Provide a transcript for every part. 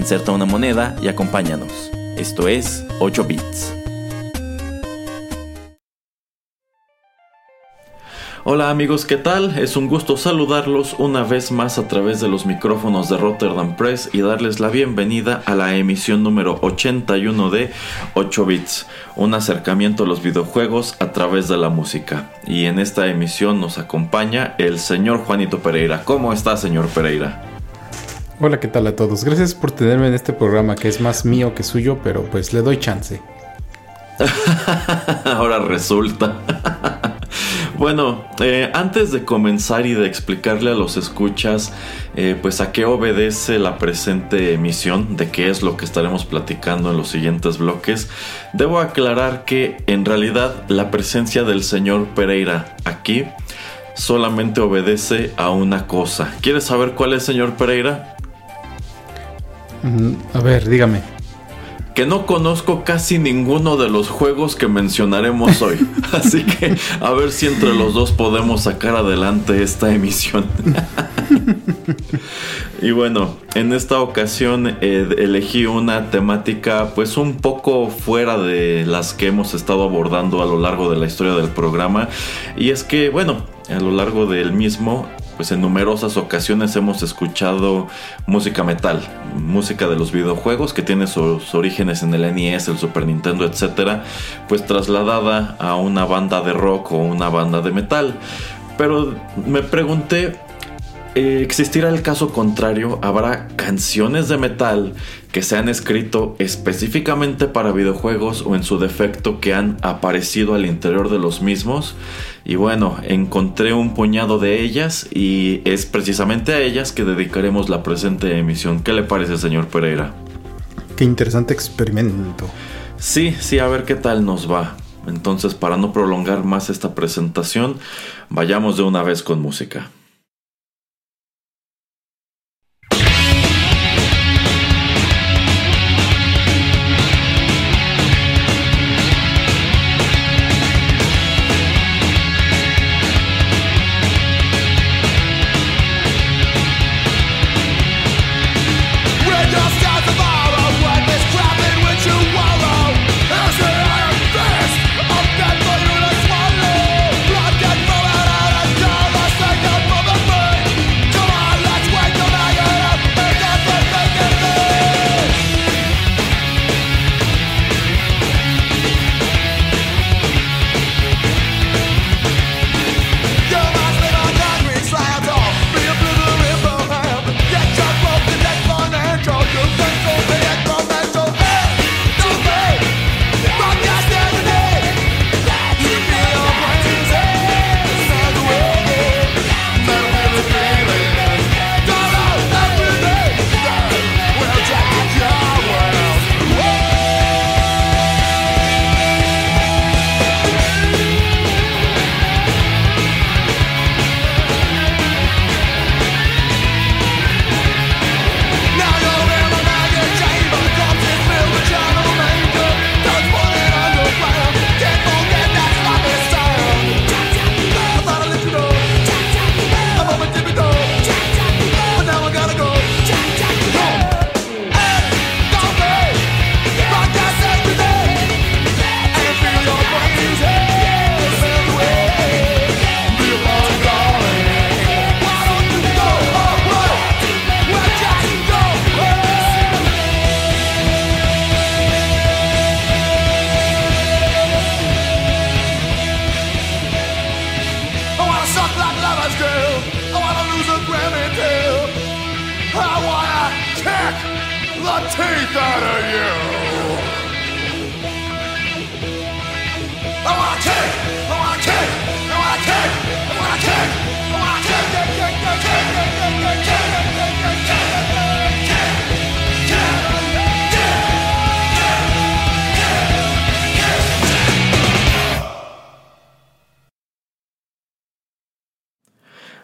Inserta una moneda y acompáñanos. Esto es 8 bits. Hola amigos, ¿qué tal? Es un gusto saludarlos una vez más a través de los micrófonos de Rotterdam Press y darles la bienvenida a la emisión número 81 de 8 bits, un acercamiento a los videojuegos a través de la música. Y en esta emisión nos acompaña el señor Juanito Pereira. ¿Cómo está, señor Pereira? Hola, ¿qué tal a todos? Gracias por tenerme en este programa que es más mío que suyo, pero pues le doy chance. Ahora resulta. Bueno, eh, antes de comenzar y de explicarle a los escuchas, eh, pues a qué obedece la presente emisión, de qué es lo que estaremos platicando en los siguientes bloques, debo aclarar que en realidad la presencia del señor Pereira aquí solamente obedece a una cosa. ¿Quieres saber cuál es, señor Pereira? A ver, dígame que no conozco casi ninguno de los juegos que mencionaremos hoy. Así que a ver si entre los dos podemos sacar adelante esta emisión. y bueno, en esta ocasión eh, elegí una temática pues un poco fuera de las que hemos estado abordando a lo largo de la historia del programa. Y es que bueno, a lo largo del mismo pues en numerosas ocasiones hemos escuchado música metal, música de los videojuegos que tiene sus orígenes en el NES, el Super Nintendo, etcétera, pues trasladada a una banda de rock o una banda de metal. Pero me pregunté eh, existirá el caso contrario, habrá canciones de metal que se han escrito específicamente para videojuegos o en su defecto que han aparecido al interior de los mismos. Y bueno, encontré un puñado de ellas y es precisamente a ellas que dedicaremos la presente emisión. ¿Qué le parece, señor Pereira? Qué interesante experimento. Sí, sí, a ver qué tal nos va. Entonces, para no prolongar más esta presentación, vayamos de una vez con música.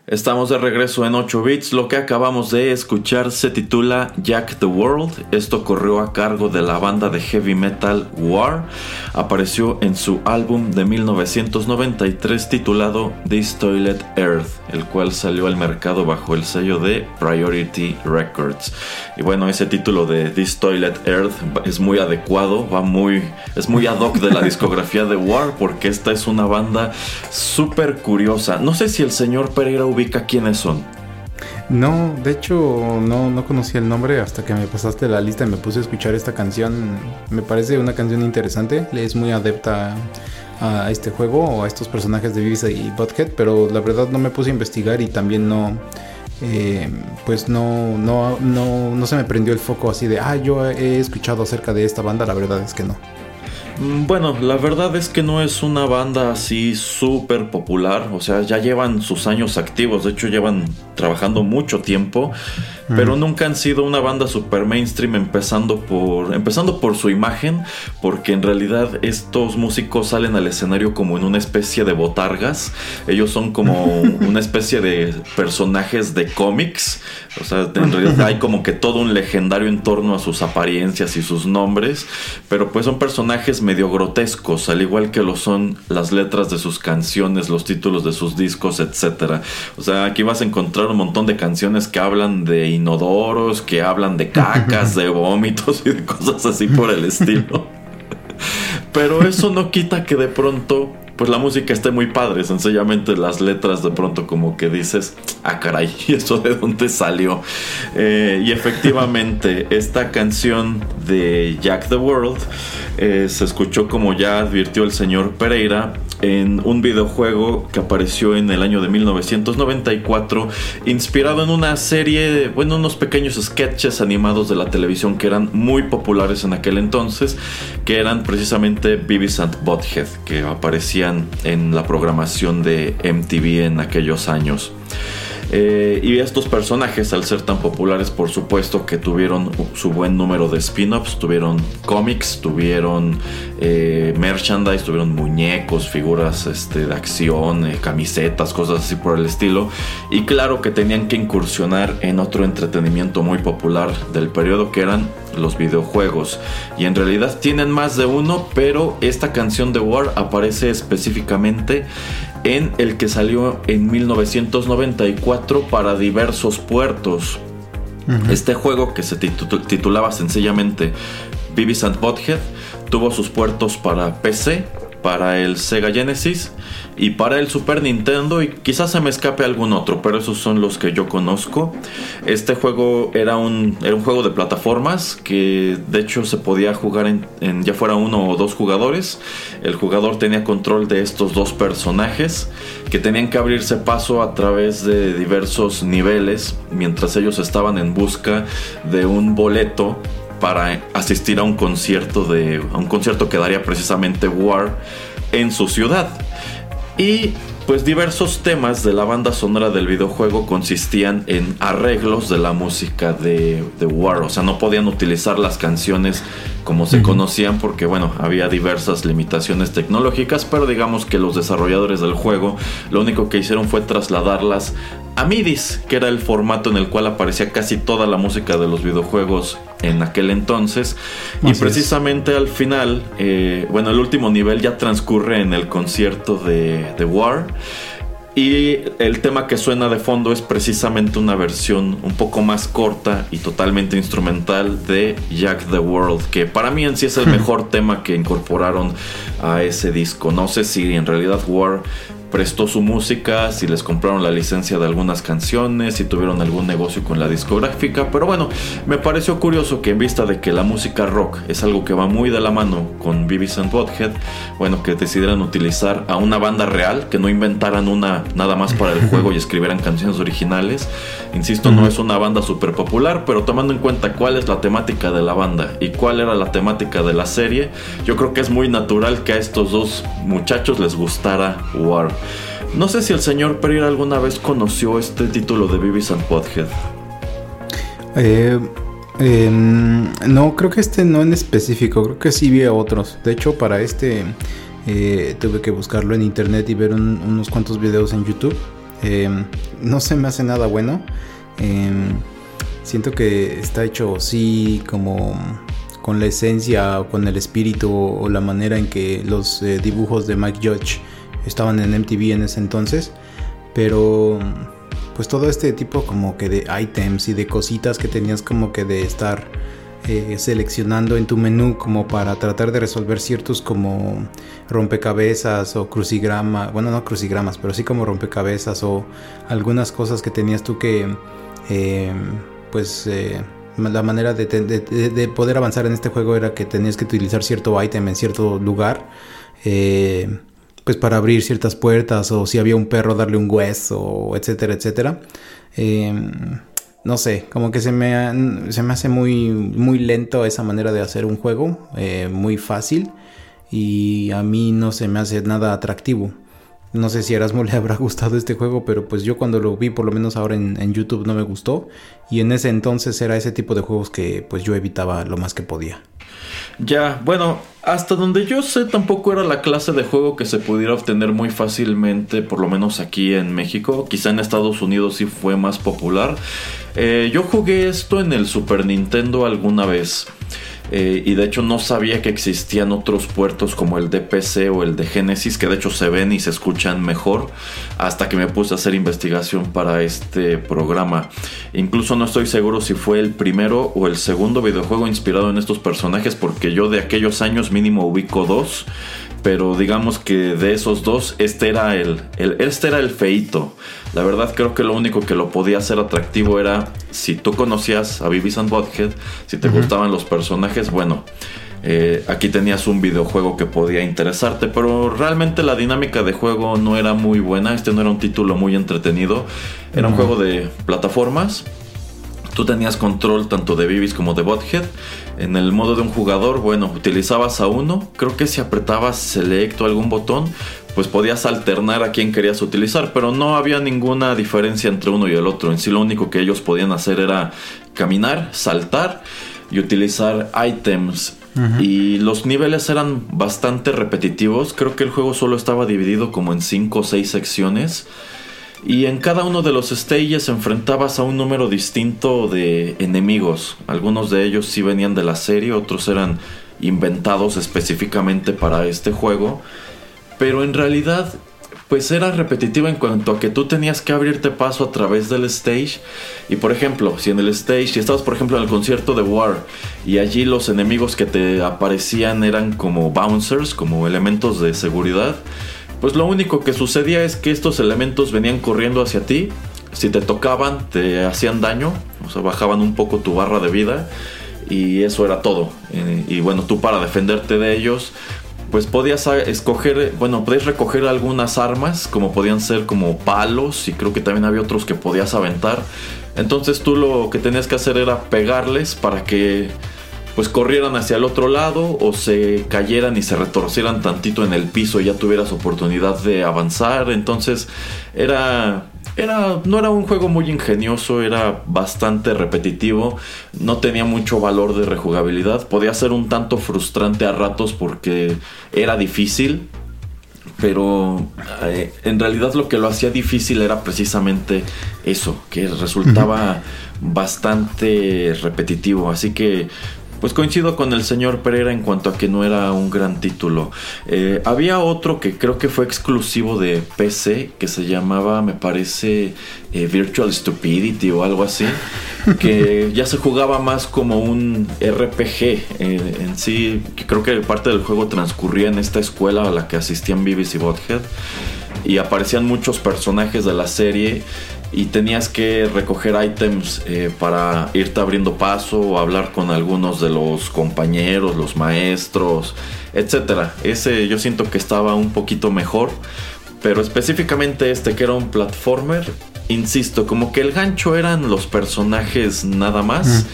Estamos de regreso en 8 bits. Lo que acabamos de escuchar se titula Jack the World. Esto corrió a cargo de la banda de heavy metal War. Apareció en su álbum de 1993 titulado This Toilet Earth, el cual salió al mercado bajo el sello de Priority Records. Y bueno, ese título de This Toilet Earth es muy adecuado, va muy, es muy ad hoc de la discografía de War porque esta es una banda súper curiosa. No sé si el señor Pereira ubica quiénes son. No, de hecho no, no conocía el nombre hasta que me pasaste la lista y me puse a escuchar esta canción. Me parece una canción interesante, es muy adepta a este juego o a estos personajes de Beavis y Butthead, pero la verdad no me puse a investigar y también no, eh, pues no, no, no, no se me prendió el foco así de, ah, yo he escuchado acerca de esta banda, la verdad es que no. Mm, bueno, la verdad es que no es una banda así súper popular, o sea, ya llevan sus años activos, de hecho llevan trabajando mucho tiempo, pero nunca han sido una banda super mainstream empezando por empezando por su imagen, porque en realidad estos músicos salen al escenario como en una especie de botargas, ellos son como una especie de personajes de cómics, o sea, en realidad hay como que todo un legendario en torno a sus apariencias y sus nombres, pero pues son personajes medio grotescos, al igual que lo son las letras de sus canciones, los títulos de sus discos, etcétera. O sea, aquí vas a encontrar un montón de canciones que hablan de inodoros, que hablan de cacas, de vómitos y de cosas así por el estilo. Pero eso no quita que de pronto pues la música esté muy padre, sencillamente las letras de pronto como que dices, ah caray, ¿y eso de dónde salió? Eh, y efectivamente, esta canción de Jack the World eh, se escuchó como ya advirtió el señor Pereira en un videojuego que apareció en el año de 1994, inspirado en una serie, bueno, unos pequeños sketches animados de la televisión que eran muy populares en aquel entonces, que eran precisamente Beavis and Butthead, que aparecían en la programación de MTV en aquellos años. Eh, y estos personajes, al ser tan populares, por supuesto que tuvieron su buen número de spin-offs, tuvieron cómics, tuvieron eh, merchandise, tuvieron muñecos, figuras este, de acción, eh, camisetas, cosas así por el estilo. Y claro que tenían que incursionar en otro entretenimiento muy popular del periodo que eran los videojuegos. Y en realidad tienen más de uno, pero esta canción de War aparece específicamente en el que salió en 1994 para diversos puertos. Este juego que se titulaba sencillamente Beavis and Butthead tuvo sus puertos para PC, para el Sega Genesis y para el Super Nintendo y quizás se me escape algún otro, pero esos son los que yo conozco. Este juego era un, era un juego de plataformas que de hecho se podía jugar en, ya fuera uno o dos jugadores. El jugador tenía control de estos dos personajes que tenían que abrirse paso a través de diversos niveles mientras ellos estaban en busca de un boleto para asistir a un concierto de a un concierto que daría precisamente War en su ciudad. Y pues diversos temas de la banda sonora del videojuego consistían en arreglos de la música de, The War. O sea, no podían utilizar las canciones como se conocían porque, bueno, había diversas limitaciones tecnológicas, pero digamos que los desarrolladores del juego lo único que hicieron fue trasladarlas a MIDIs, que era el formato en el cual aparecía casi toda la música de los videojuegos en aquel entonces. y precisamente al final, eh, bueno, el último nivel ya transcurre en el concierto de, de War. Y el tema que suena de fondo es precisamente una versión un poco más corta y totalmente instrumental de Jack the World, que para mí en sí es el mejor tema que incorporaron a ese disco. No sé si en realidad War prestó su música, si les compraron la licencia de algunas canciones, si tuvieron algún negocio con la discográfica, pero bueno, me pareció curioso que en vista de que la música rock es algo que va muy de la mano con Beavis and Butthead, bueno, que decidieran utilizar a una banda real, que no inventaran una nada más para el juego y escribieran canciones originales. Insisto, no es una banda súper popular, pero tomando en cuenta cuál es la temática de la banda y cuál era la temática de la serie, yo creo que es muy natural que a estos dos muchachos les gustara War. No sé si el señor Pereira alguna vez conoció este título de Beavis and Podhead. Eh, em, no, creo que este no en específico, creo que sí vi a otros. De hecho, para este eh, tuve que buscarlo en internet y ver unos cuantos videos en YouTube. Em, no se me hace nada bueno. Em, siento que está hecho sí como con la esencia con el espíritu o la manera en que los eh, dibujos de Mike Judge estaban en MTV en ese entonces. Pero pues todo este tipo como que de items y de cositas que tenías como que de estar eh, seleccionando en tu menú como para tratar de resolver ciertos como rompecabezas o crucigramas, bueno no crucigramas, pero sí como rompecabezas o algunas cosas que tenías tú que eh, pues eh, la manera de, poder avanzar en este juego era que tenías que utilizar cierto item en cierto lugar. Pues para abrir ciertas puertas o si había un perro darle un hueso, etcétera, etcétera. no sé, como que se me, se me hace muy, muy lento esa manera de hacer un juego, eh, muy fácil y a mí no se me hace nada atractivo. No sé si a Erasmo le habrá gustado este juego, pero pues yo cuando lo vi, por lo menos ahora en, YouTube, no me gustó. Y en ese entonces era ese tipo de juegos que pues yo evitaba lo más que podía. Ya, bueno, hasta donde yo sé tampoco era la clase de juego que se pudiera obtener muy fácilmente, por lo menos aquí en México. Quizá en Estados Unidos sí fue más popular. Eh, yo jugué esto en el Super Nintendo alguna vez. Eh, y de hecho no sabía que existían otros puertos como el de PC o el de Genesis, que de hecho se ven y se escuchan mejor, hasta que me puse a hacer investigación para este programa. Incluso no estoy seguro si fue el primero o el segundo videojuego inspirado en estos personajes, porque yo de aquellos años mínimo ubico dos pero digamos que de esos dos, este era el, este era el feito. La verdad creo que lo único que lo podía hacer atractivo era si tú conocías a Beavis and Butthead, si te gustaban los personajes, bueno, eh, aquí tenías un videojuego que podía interesarte, pero realmente la dinámica de juego no era muy buena, este no era un título muy entretenido, era un juego de plataformas Tú tenías control tanto de Bibis como de Bothead. En el modo de un jugador, bueno, utilizabas a uno. Creo que si apretabas Select o algún botón, pues podías alternar a quien querías utilizar, pero no había ninguna diferencia entre uno y el otro. En sí lo único que ellos podían hacer era caminar, saltar y utilizar items. Y los niveles eran bastante repetitivos. Creo que el juego solo estaba dividido como en 5 o 6 secciones. Y en cada uno de los stages enfrentabas a un número distinto de enemigos. Algunos de ellos sí venían de la serie, otros eran inventados específicamente para este juego. Pero en realidad, pues era repetitivo en cuanto a que tú tenías que abrirte paso a través del stage. Y por ejemplo, si en el stage, si estabas por ejemplo en el concierto de War y allí los enemigos que te aparecían eran como bouncers, como elementos de seguridad pues lo único que sucedía es que estos elementos venían corriendo hacia ti. Si te tocaban, te hacían daño, o sea, bajaban un poco tu barra de vida. Y eso era todo. Eh, y bueno, tú para defenderte de ellos, pues podías escoger, bueno, podías recoger algunas armas, como podían ser como palos, y creo que también había otros que podías aventar. Entonces tú lo que tenías que hacer era pegarles para que pues corrieran hacia el otro lado o se cayeran y se retorcieran tantito en el piso y ya tuvieras oportunidad de avanzar. Entonces era era, no era un juego muy ingenioso, era bastante repetitivo, no tenía mucho valor de rejugabilidad, podía ser un tanto frustrante a ratos porque era difícil, pero eh, en realidad lo que lo hacía difícil era precisamente eso, que resultaba bastante repetitivo, así que pues coincido con el señor Pereira en cuanto a que no era un gran título. Eh, había otro que creo que fue exclusivo de PC, que se llamaba, me parece, eh, Virtual Stupidity o algo así, que ya se jugaba más como un RPG eh, en sí, que creo que parte del juego transcurría en esta escuela a la que asistían Beavis y Bothead y aparecían muchos personajes de la serie y tenías que recoger ítems eh, para irte abriendo paso o hablar con algunos de los compañeros, los maestros, etcétera. Ese yo siento que estaba un poquito mejor, pero específicamente este que era un platformer, insisto, como que el gancho eran los personajes nada más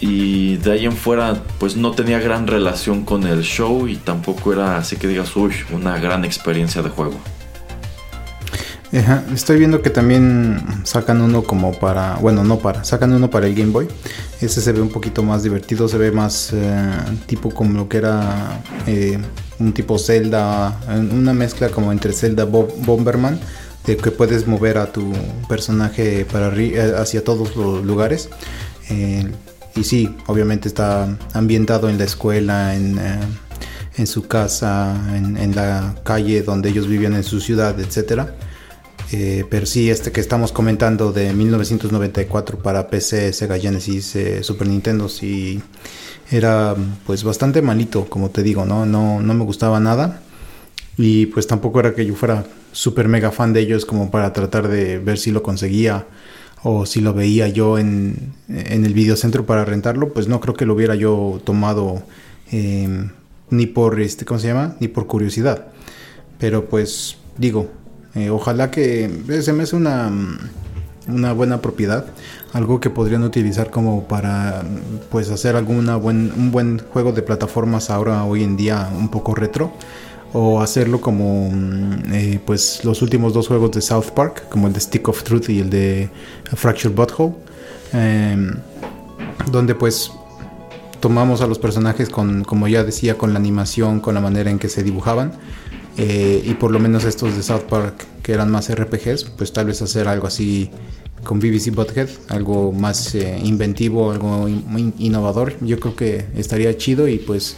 y de ahí en fuera pues no tenía gran relación con el show y tampoco era así que digas, uy, una gran experiencia de juego. Estoy viendo que también sacan uno como para, bueno, no para, sacan uno para el Game Boy. Ese se ve un poquito más divertido, se ve más eh, tipo como lo que era eh, un tipo Zelda, una mezcla como entre Zelda Bomberman de que puedes mover a tu personaje para eh, hacia todos los lugares. Eh, y sí, obviamente está ambientado en la escuela, en, eh, en su casa, en, la calle donde ellos vivían en su ciudad, etc. pero sí, este que estamos comentando de 1994 para PC, Sega Genesis, Super Nintendo, sí era pues bastante malito, como te digo, ¿no? No, no me gustaba nada. Y pues tampoco era que yo fuera súper mega fan de ellos como para tratar de ver si lo conseguía o si lo veía yo en, en el videocentro para rentarlo, pues no creo que lo hubiera yo tomado em, ni por este, ¿cómo se llama? Ni por curiosidad. Pero pues digo, eh, ojalá que se me hace una, una buena propiedad, algo que podrían utilizar como para pues hacer alguna buen, un buen juego de plataformas ahora hoy en día un poco retro o hacerlo como mm, eh, pues los últimos dos juegos de South Park, como el de Stick of Truth y el de Fractured Butthole, em, donde pues tomamos a los personajes con, como ya decía, con la animación, con la manera en que se dibujaban. Eh, y por lo menos estos de South Park que eran más RPGs, pues tal vez hacer algo así con BBC Butthead, algo más eh, inventivo, algo muy innovador. Yo creo que estaría chido y pues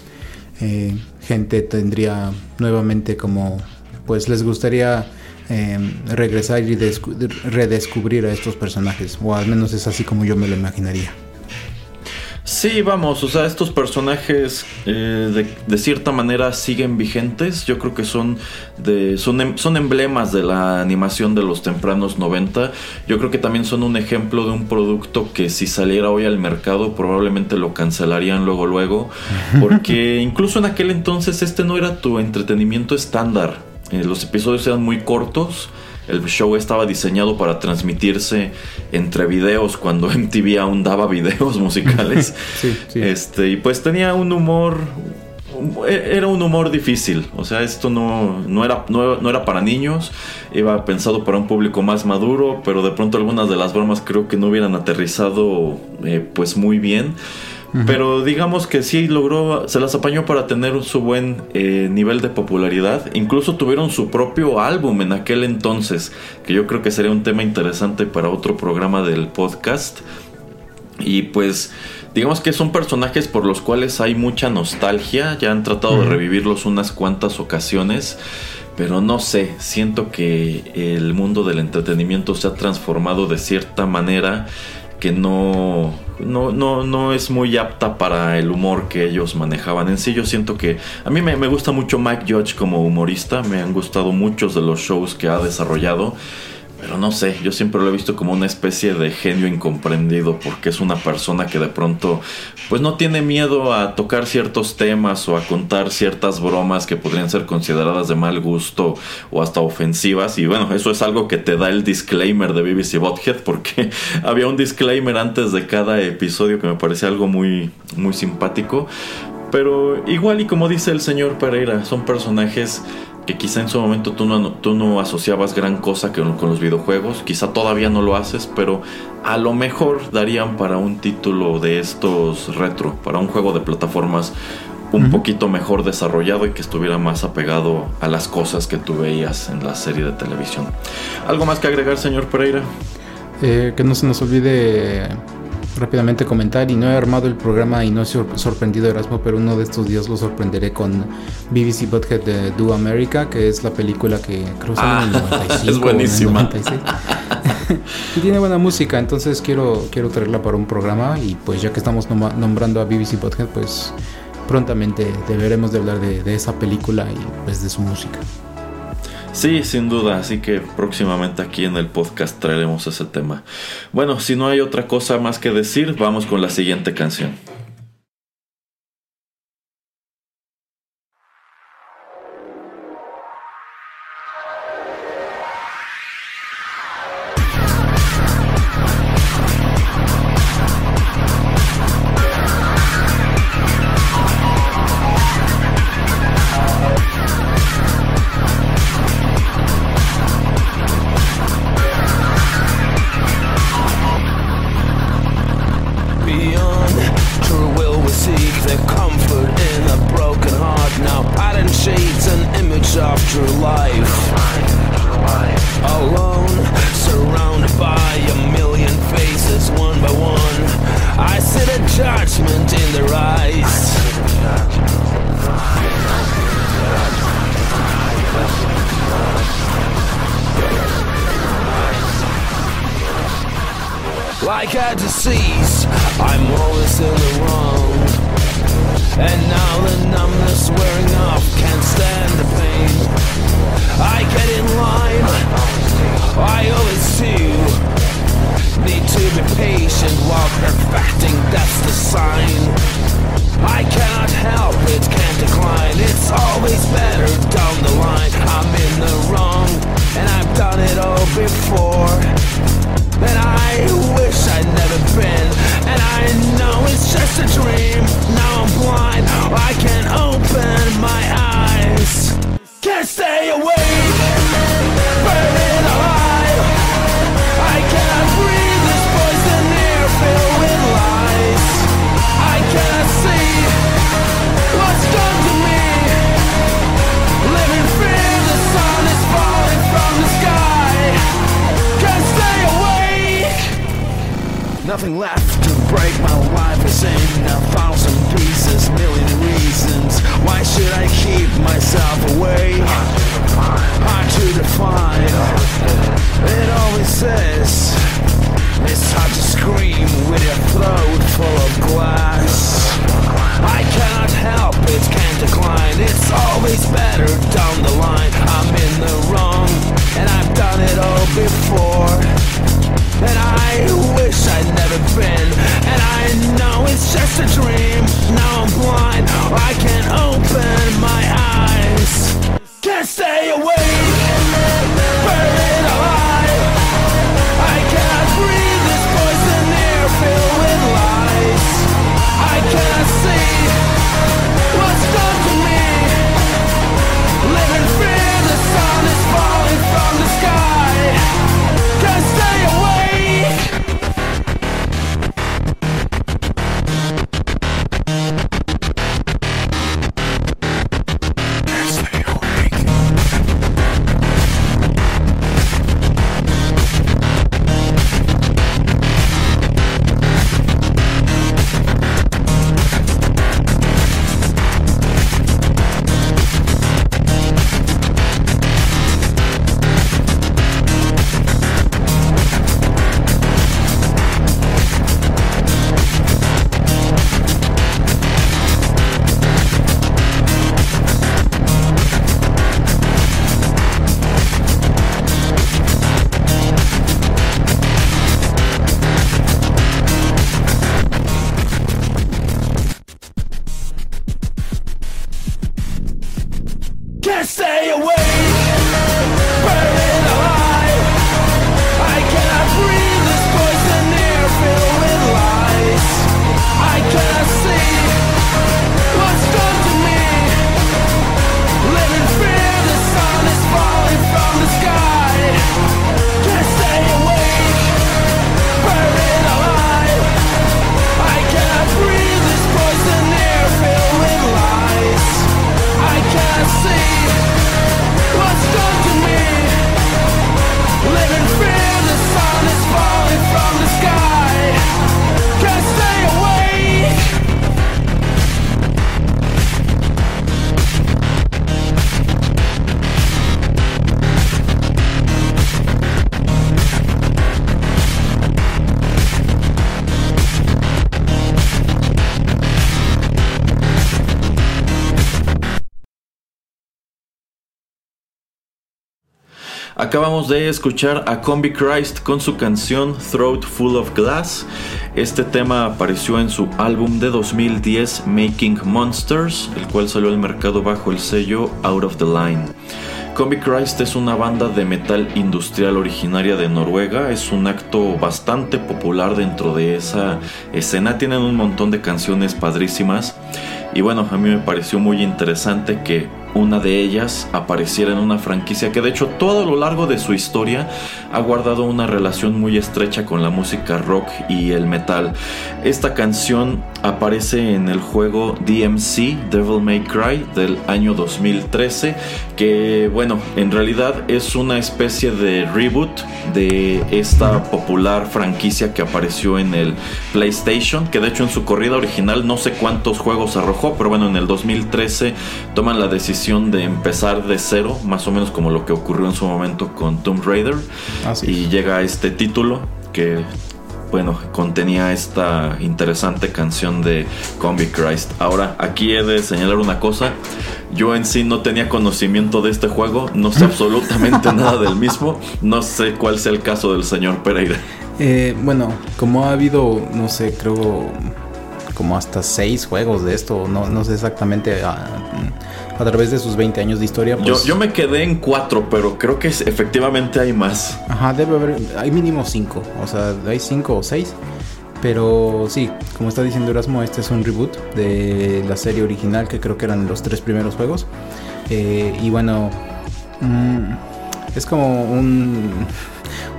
eh, gente tendría nuevamente como, pues les gustaría em, regresar y redescubrir a estos personajes, o al menos es así como yo me lo imaginaría. Sí, vamos, o sea, estos personajes eh, de, cierta manera siguen vigentes. Yo creo que son, de, son, em, son emblemas de la animación de los tempranos 90. Yo creo que también son un ejemplo de un producto que si saliera hoy al mercado probablemente lo cancelarían luego luego. Porque incluso en aquel entonces este no era tu entretenimiento estándar. Eh, los episodios eran muy cortos el show estaba diseñado para transmitirse entre videos cuando MTV aún daba videos musicales. Este, y pues tenía un humor era un humor difícil, o sea, esto no, no, era, no, era para niños, iba pensado para un público más maduro, pero de pronto algunas de las bromas creo que no hubieran aterrizado eh, pues muy bien. Pero digamos que sí logró, se las apañó para tener su buen eh, nivel de popularidad. Incluso tuvieron su propio álbum en aquel entonces, que yo creo que sería un tema interesante para otro programa del podcast. Y pues digamos que son personajes por los cuales hay mucha nostalgia, ya han tratado de revivirlos unas cuantas ocasiones. Pero no sé, siento que el mundo del entretenimiento se ha transformado de cierta manera que no, no, no, no es muy apta para el humor que ellos manejaban. En sí yo siento que a mí me, me gusta mucho Mike Judge como humorista, me han gustado muchos de los shows que ha desarrollado. Pero no sé, yo siempre lo he visto como una especie de genio incomprendido porque es una persona que de pronto pues no tiene miedo a tocar ciertos temas o a contar ciertas bromas que podrían ser consideradas de mal gusto o hasta ofensivas. Y bueno, eso es algo que te da el disclaimer de BBC Bothead porque había un disclaimer antes de cada episodio que me parecía algo muy muy simpático, pero igual y como dice el señor Pereira, son personajes que quizá en su momento tú no, tú no asociabas gran cosa con, con los videojuegos, quizá todavía no lo haces, pero a lo mejor darían para un título de estos retro, para un juego de plataformas un poquito mejor desarrollado y que estuviera más apegado a las cosas que tú veías en la serie de televisión. ¿Algo más que agregar, señor Pereira? Eh, que no se nos olvide rápidamente comentar y no he armado el programa y no he sorprendido a Erasmo, pero uno de estos días lo sorprenderé con BBC Butthead de Do America, que es la película que creo que en el 95. Ah, es buenísima. y tiene buena música, entonces quiero, quiero traerla para un programa y pues ya que estamos nombrando a BBC Butthead, pues prontamente deberemos de hablar de, de esa película y pues de su música. Sí, sin duda, así que próximamente aquí en el podcast traeremos ese tema. Bueno, si no hay otra cosa más que decir, vamos con la siguiente canción. Acabamos de escuchar a Combi Christ con su canción Throat Full of Glass. Este tema apareció en su álbum de 2010 Making Monsters, el cual salió al mercado bajo el sello Out of the Line. Combi Christ es una banda de metal industrial originaria de Noruega, es un acto bastante popular dentro de esa escena, tienen un montón de canciones padrísimas y bueno, a mí me pareció muy interesante que una de ellas apareciera en una franquicia que de hecho todo a lo largo de su historia ha guardado una relación muy estrecha con la música rock y el metal. Esta canción aparece en el juego DMC Devil May Cry del año 2013 que bueno en realidad es una especie de reboot de esta popular franquicia que apareció en el PlayStation que de hecho en su corrida original no sé cuántos juegos arrojó pero bueno en el 2013 toman la decisión de empezar de cero más o menos como lo que ocurrió en su momento con Tomb Raider y llega este título que bueno, contenía esta interesante canción de Combi Christ. Ahora, aquí he de señalar una cosa. Yo en sí no tenía conocimiento de este juego, no sé absolutamente nada del mismo. No sé cuál sea el caso del señor Pereira. Eh, bueno, como ha habido, no sé, creo como hasta seis juegos de esto, no, no sé exactamente a, a, través de sus 20 años de historia. Pues... Yo, yo, me quedé en cuatro, pero creo que efectivamente hay más. Ajá, debe haber, hay mínimo cinco, o sea, hay cinco o seis. Pero sí, como está diciendo Erasmo, este es un reboot de la serie original que creo que eran los tres primeros juegos. Eh, y bueno, mmm, es como un,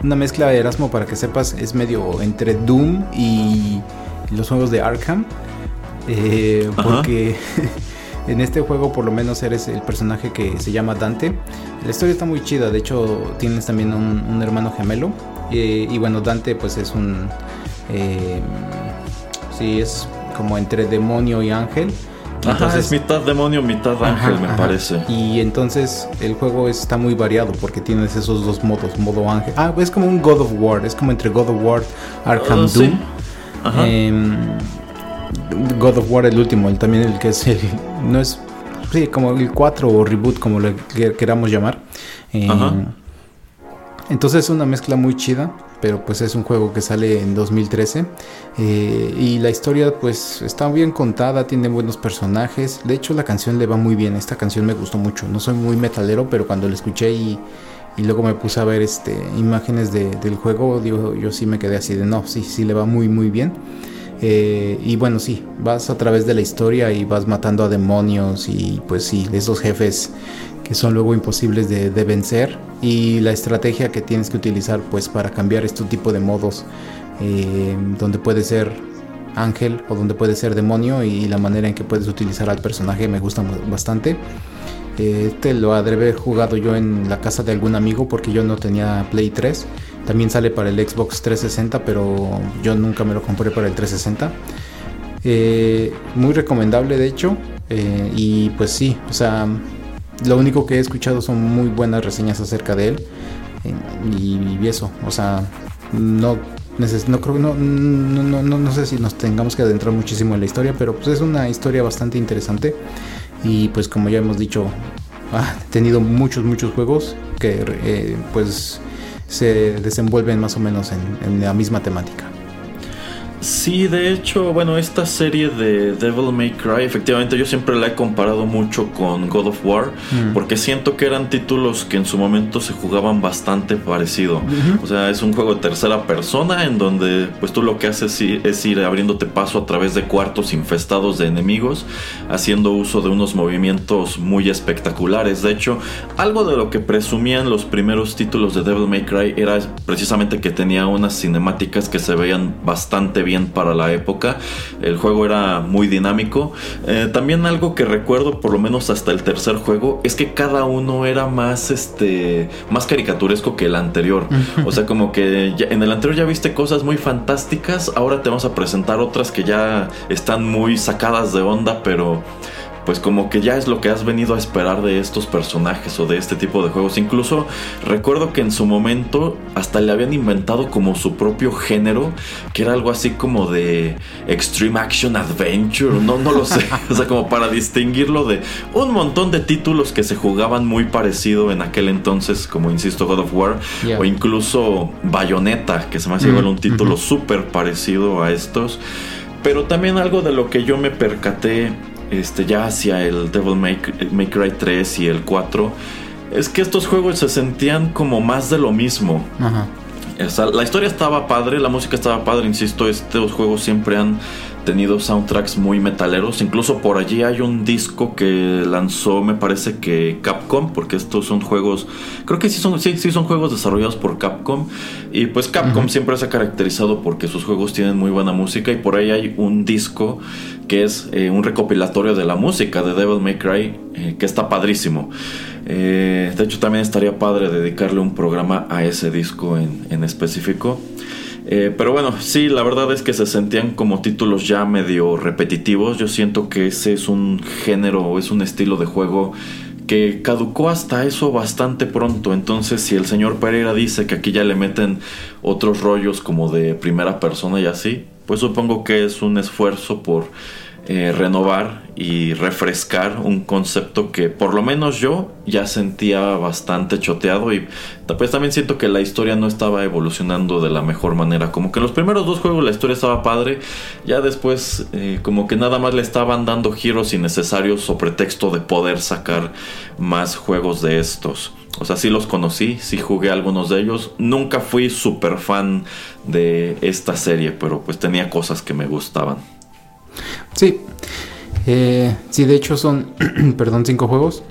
una mezcla de Erasmo para que sepas, es medio entre Doom y los juegos de Arkham. Eh, porque en este juego por lo menos eres el personaje que se llama Dante. La historia está muy chida, de hecho tienes también un, un hermano gemelo. Eh, y bueno, Dante pues es un... Eh, sí, es como entre demonio y ángel. Entonces, es mitad demonio, mitad ángel, ajá, me ajá. parece. Y entonces el juego está muy variado porque tienes esos dos modos, modo ángel. Ah, es como un God of War, es como entre God of War, Arkham uh, Doom. Sí. Eh, God of War el último, el, también el que es el no es sí, como el 4 o reboot como lo queramos llamar. Eh, entonces es una mezcla muy chida, pero pues es un juego que sale en 2013 eh, y la historia pues está bien contada, tiene buenos personajes. De hecho la canción le va muy bien, esta canción me gustó mucho. No soy muy metalero, pero cuando la escuché y y luego me puse a ver este imágenes de, del juego, digo, yo sí me quedé así de no, sí, sí le va muy muy bien. Eh, y bueno, sí, vas a través de la historia y vas matando a demonios y pues sí, esos jefes que son luego imposibles de, vencer y la estrategia que tienes que utilizar pues para cambiar este tipo de modos eh, donde puede ser ángel o donde puede ser demonio y la manera en que puedes utilizar al personaje me gusta bastante. Este lo habré jugado yo en la casa de algún amigo porque yo no tenía Play 3. También sale para el Xbox 360, pero yo nunca me lo compré para el 360. Eh, muy recomendable, de hecho. Eh, y pues sí, o sea, lo único que he escuchado son muy buenas reseñas acerca de él. Eh, y, y, eso, o sea, no, no creo no, no, no, no, sé si nos tengamos que adentrar muchísimo en la historia, pero pues es una historia bastante interesante. Y pues como ya hemos dicho, ha tenido muchos, muchos juegos que eh, pues se desenvuelven más o menos en, la misma temática. Sí, de hecho, bueno, esta serie de Devil May Cry, efectivamente yo siempre la he comparado mucho con God of War, mm. porque siento que eran títulos que en su momento se jugaban bastante parecido. O sea, es un juego de tercera persona en donde pues tú lo que haces es ir abriéndote paso a través de cuartos infestados de enemigos, haciendo uso de unos movimientos muy espectaculares. De hecho, algo de lo que presumían los primeros títulos de Devil May Cry era precisamente que tenía unas cinemáticas que se veían bastante bien para la época. El juego era muy dinámico. Eh, también algo que recuerdo, por lo menos hasta el tercer juego, es que cada uno era más este más caricaturesco que el anterior. o sea, como que ya, en el anterior ya viste cosas muy fantásticas, ahora te vamos a presentar otras que ya están muy sacadas de onda, pero pues como que ya es lo que has venido a esperar de estos personajes o de este tipo de juegos. Incluso recuerdo que en su momento hasta le habían inventado como su propio género, que era algo así como de Extreme Action Adventure, no, no lo sé, o sea, como para distinguirlo de un montón de títulos que se jugaban muy parecido en aquel entonces, como insisto, God of War, yeah. o incluso Bayonetta, que se me hace igual un título súper parecido a estos. Pero también algo de lo que yo me percaté este, ya hacia el Devil May, May, Cry 3 y el 4, es que estos juegos se sentían como más de lo mismo. Ajá. O sea, la historia estaba padre, la música estaba padre, insisto, estos juegos siempre han tenido soundtracks muy metaleros. Incluso por allí hay un disco que lanzó, me parece que Capcom, porque estos son juegos, creo que sí son, sí, sí son juegos desarrollados por Capcom. Y pues Capcom siempre se ha caracterizado porque sus juegos tienen muy buena música. Y por ahí hay un disco que es eh, un recopilatorio de la música de Devil May Cry, eh, que está padrísimo. Eh, de hecho, también estaría padre dedicarle un programa a ese disco en, en específico. Eh, pero bueno, sí, la verdad es que se sentían como títulos ya medio repetitivos. Yo siento que ese es un género, es un estilo de juego que caducó hasta eso bastante pronto. Entonces, si el señor Pereira dice que aquí ya le meten otros rollos como de primera persona y así, pues supongo que es un esfuerzo por eh, renovar y refrescar un concepto que por lo menos yo ya sentía bastante choteado y pues también siento que la historia no estaba evolucionando de la mejor manera como que en los primeros dos juegos la historia estaba padre ya después eh, como que nada más le estaban dando giros innecesarios o pretexto de poder sacar más juegos de estos o sea, sí los conocí, sí jugué algunos de ellos. Nunca fui súper fan de esta serie, pero pues tenía cosas que me gustaban. Sí. Eh, sí, de hecho son, perdón, cinco juegos.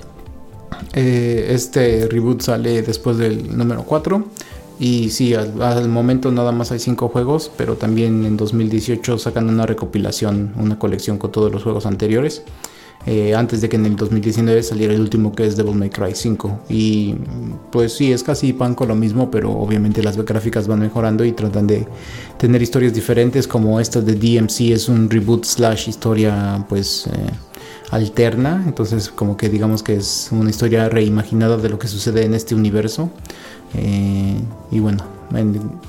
Eh, este reboot sale después del número 4. Y sí, al, al, momento nada más hay cinco juegos, pero también en 2018 sacan una recopilación, una colección con todos los juegos anteriores. Eh, antes de que en el 2019 saliera el último que es Devil May Cry 5. Y pues sí, es casi pan con lo mismo, pero obviamente las gráficas van mejorando y tratan de tener historias diferentes, como esta de DMC es un reboot slash historia pues eh, alterna, entonces como que digamos que es una historia reimaginada de lo que sucede en este universo. Eh, y bueno,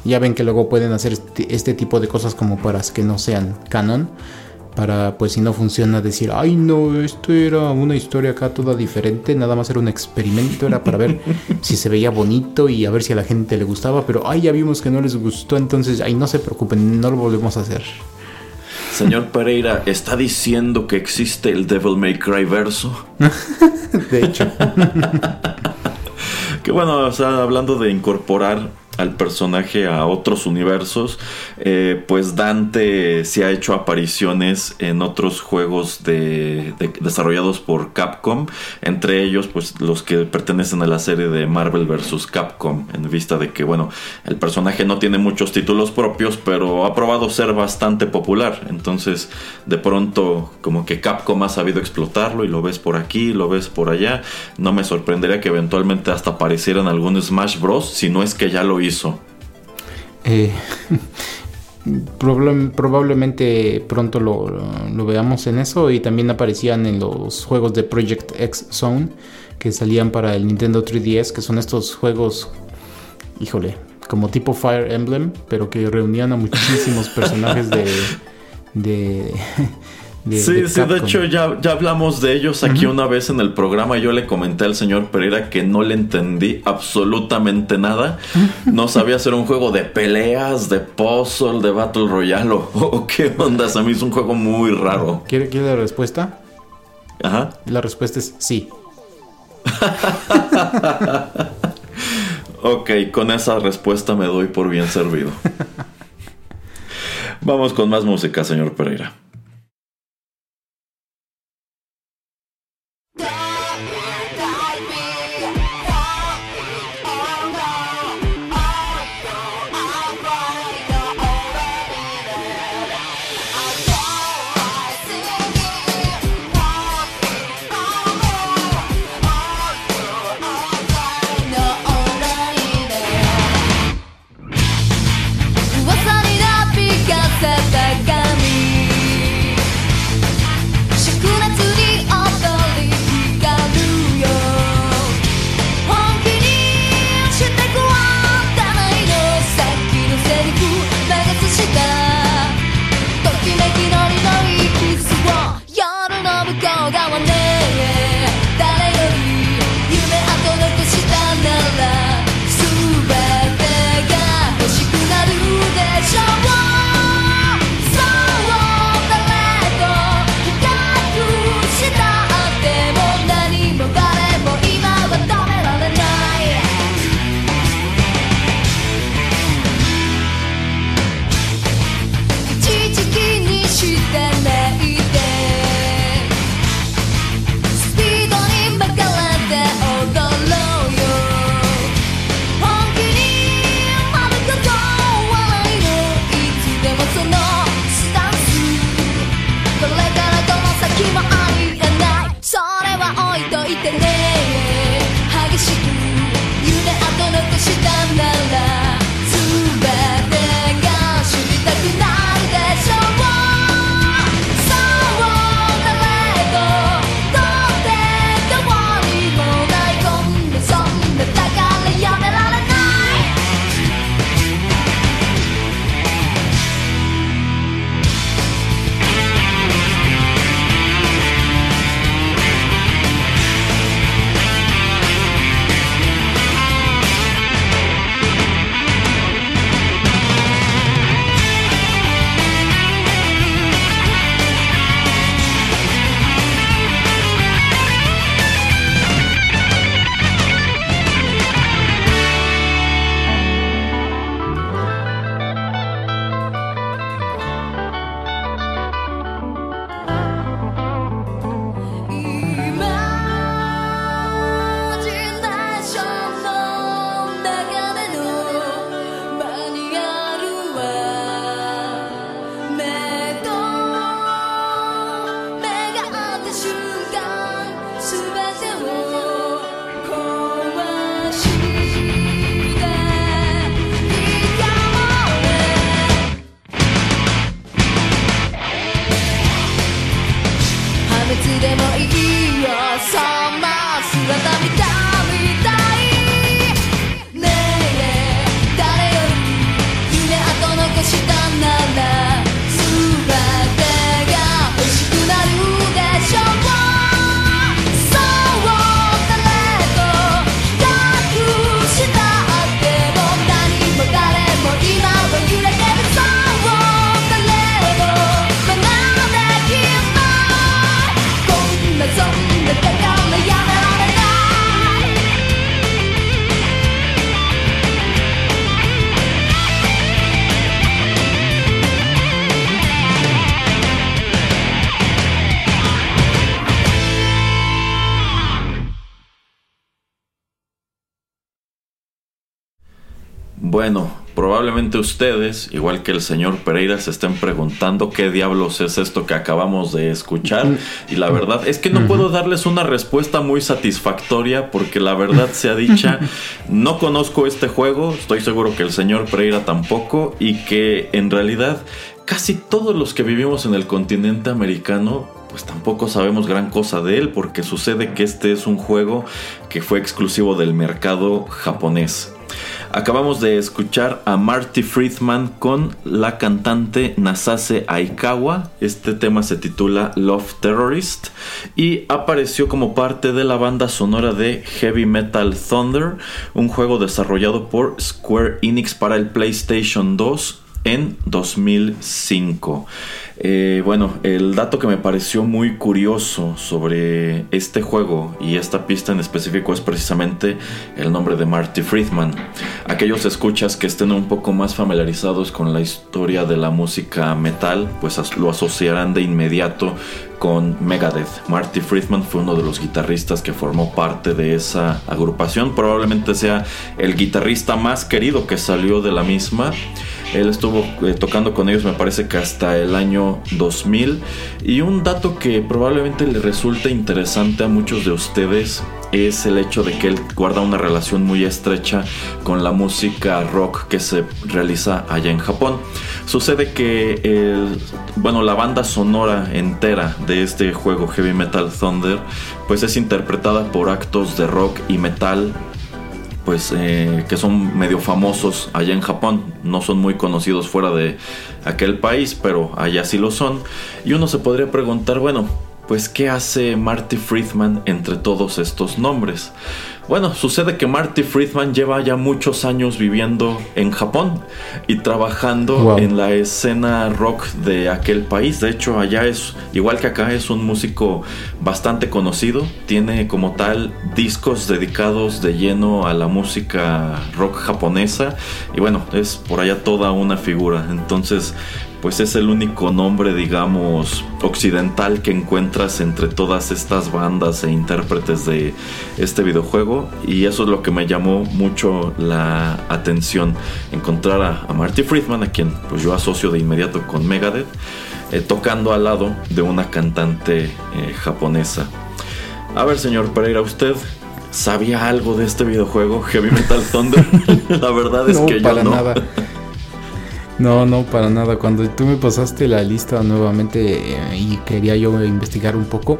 ya ven que luego pueden hacer este, este tipo de cosas como para que no sean canon para pues si no funciona decir, ay no, esto era una historia acá toda diferente, nada más era un experimento, era para ver si se veía bonito y a ver si a la gente le gustaba, pero ay ya vimos que no les gustó, entonces ay no se preocupen, no lo volvemos a hacer. Señor Pereira, ¿está diciendo que existe el Devil May Cry verso? de hecho. que bueno, o sea, hablando de incorporar al personaje a otros universos, eh, pues Dante se ha hecho apariciones en otros juegos de, de, desarrollados por Capcom, entre ellos pues los que pertenecen a la serie de Marvel vs. Capcom, en vista de que bueno, el personaje no tiene muchos títulos propios, pero ha probado ser bastante popular, entonces de pronto como que Capcom ha sabido explotarlo y lo ves por aquí, lo ves por allá, no me sorprendería que eventualmente hasta apareciera en algún Smash Bros, si no es que ya lo hizo hizo? Eh, probablemente pronto lo, lo, veamos en eso y también aparecían en los juegos de Project X Zone que salían para el Nintendo 3DS, que son estos juegos, híjole, como tipo Fire Emblem, pero que reunían a muchísimos personajes de, de de, sí, de sí, de hecho ya, ya hablamos de ellos aquí uh -huh. una vez en el programa. Yo le comenté al señor Pereira que no le entendí absolutamente nada. No sabía hacer un juego de peleas, de puzzle, de Battle Royale o, qué ondas. A mí es un juego muy raro. ¿Quiere, ¿Quiere la respuesta? Ajá. La respuesta es sí. ok, con esa respuesta me doy por bien servido. Vamos con más música, señor Pereira. Ustedes, igual que el señor Pereira, se estén preguntando qué diablos es esto que acabamos de escuchar. Y la verdad es que no puedo darles una respuesta muy satisfactoria porque la verdad sea dicha, no conozco este juego, estoy seguro que el señor Pereira tampoco y que en realidad casi todos los que vivimos en el continente americano pues tampoco sabemos gran cosa de él porque sucede que este es un juego que fue exclusivo del mercado japonés. Acabamos de escuchar a Marty Friedman con la cantante Nasase Aikawa. Este tema se titula Love Terrorist y apareció como parte de la banda sonora de Heavy Metal Thunder, un juego desarrollado por Square Enix para el PlayStation 2 en 2005. Eh, bueno, el dato que me pareció muy curioso sobre este juego y esta pista en específico es precisamente el nombre de Marty Friedman. Aquellos escuchas que estén un poco más familiarizados con la historia de la música metal, pues lo asociarán de inmediato con Megadeth. Marty Friedman fue uno de los guitarristas que formó parte de esa agrupación, probablemente sea el guitarrista más querido que salió de la misma. Él estuvo eh, tocando con ellos me parece que hasta el año 2000. Y un dato que probablemente le resulte interesante a muchos de ustedes es el hecho de que él guarda una relación muy estrecha con la música rock que se realiza allá en Japón. Sucede que bueno, la banda sonora entera de este juego Heavy Metal Thunder pues es interpretada por actos de rock y metal pues eh, que son medio famosos allá en Japón, no son muy conocidos fuera de aquel país, pero allá sí lo son. Y uno se podría preguntar, bueno, pues ¿qué hace Marty Friedman entre todos estos nombres? Bueno, sucede que Marty Friedman lleva ya muchos años viviendo en Japón y trabajando en la escena rock de aquel país. De hecho, allá es, igual que acá, es un músico bastante conocido. Tiene como tal discos dedicados de lleno a la música rock japonesa. Y bueno, es por allá toda una figura. Entonces, pues es el único nombre, digamos, occidental que encuentras entre todas estas bandas e intérpretes de este videojuego. Y eso es lo que me llamó mucho la atención. Encontrar a, Marty Friedman, a quien pues yo asocio de inmediato con Megadeth, eh, tocando al lado de una cantante eh, japonesa. A ver, señor Pereira, ¿usted sabía algo de este videojuego, Heavy Metal Thunder? la verdad es que yo no. Nada. No, no, para nada. Cuando tú me pasaste la lista nuevamente eh, y quería yo investigar un poco,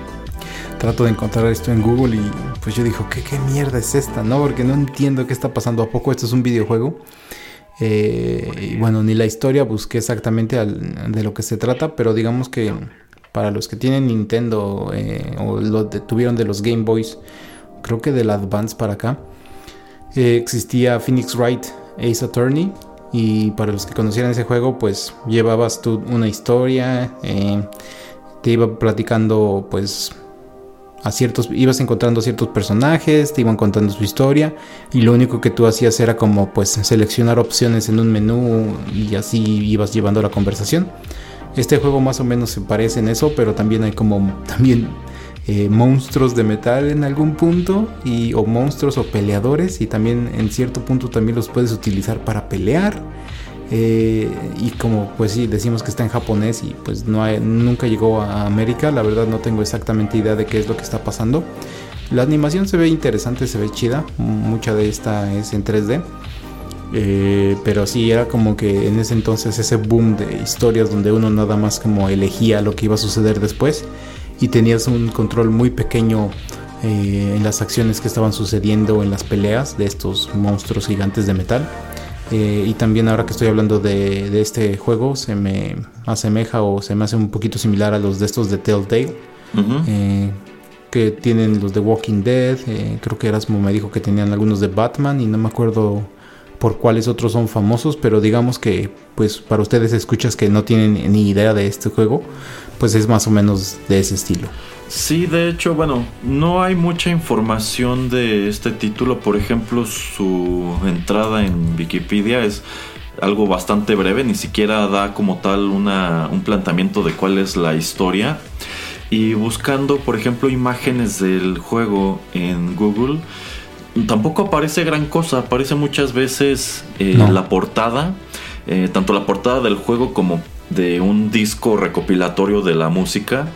trato de encontrar esto en Google y pues yo digo, ¿qué, qué mierda es esta? No, porque no entiendo qué está pasando. ¿A poco esto es un videojuego? Eh, y bueno, ni la historia busqué exactamente de lo que se trata, pero digamos que para los que tienen Nintendo eh, o lo tuvieron de los Game Boys, creo que del Advance para acá, existía Phoenix Wright Ace Attorney y para los que conocieran ese juego, pues llevabas tú una historia, eh, te iba platicando pues a ciertos, ibas encontrando ciertos personajes, te iban contando su historia y lo único que tú hacías era como pues seleccionar opciones en un menú y así ibas llevando la conversación. Este juego más o menos se parece en eso, pero también hay como también eh, monstruos de metal en algún punto y o monstruos o peleadores y también en cierto punto también los puedes utilizar para pelear. Eh, y como pues sí decimos que está en japonés y pues no nunca llegó a América la verdad no tengo exactamente idea de qué es lo que está pasando. La animación se ve interesante se ve chida mucha de esta es en 3D eh, pero sí era como que en ese entonces ese boom de historias donde uno nada más como elegía lo que iba a suceder después y tenías un control muy pequeño eh, en las acciones que estaban sucediendo en las peleas de estos monstruos gigantes de metal. Eh, y también ahora que estoy hablando de, este juego se me asemeja o se me hace un poquito similar a los de estos de Telltale. Eh, que tienen los de Walking Dead, creo que Erasmo me dijo que tenían algunos de Batman y no me acuerdo por cuáles otros son famosos, pero digamos que pues para ustedes escuchas que no tienen ni idea de este juego, pues es más o menos de ese estilo. Sí, de hecho, bueno, no hay mucha información de este título. Por ejemplo, su entrada en Wikipedia es algo bastante breve, ni siquiera da como tal una, un planteamiento de cuál es la historia. Y buscando, por ejemplo, imágenes del juego en Google, tampoco aparece gran cosa, aparece muchas veces eh, No. la portada, eh, tanto la portada del juego como de un disco recopilatorio de la música,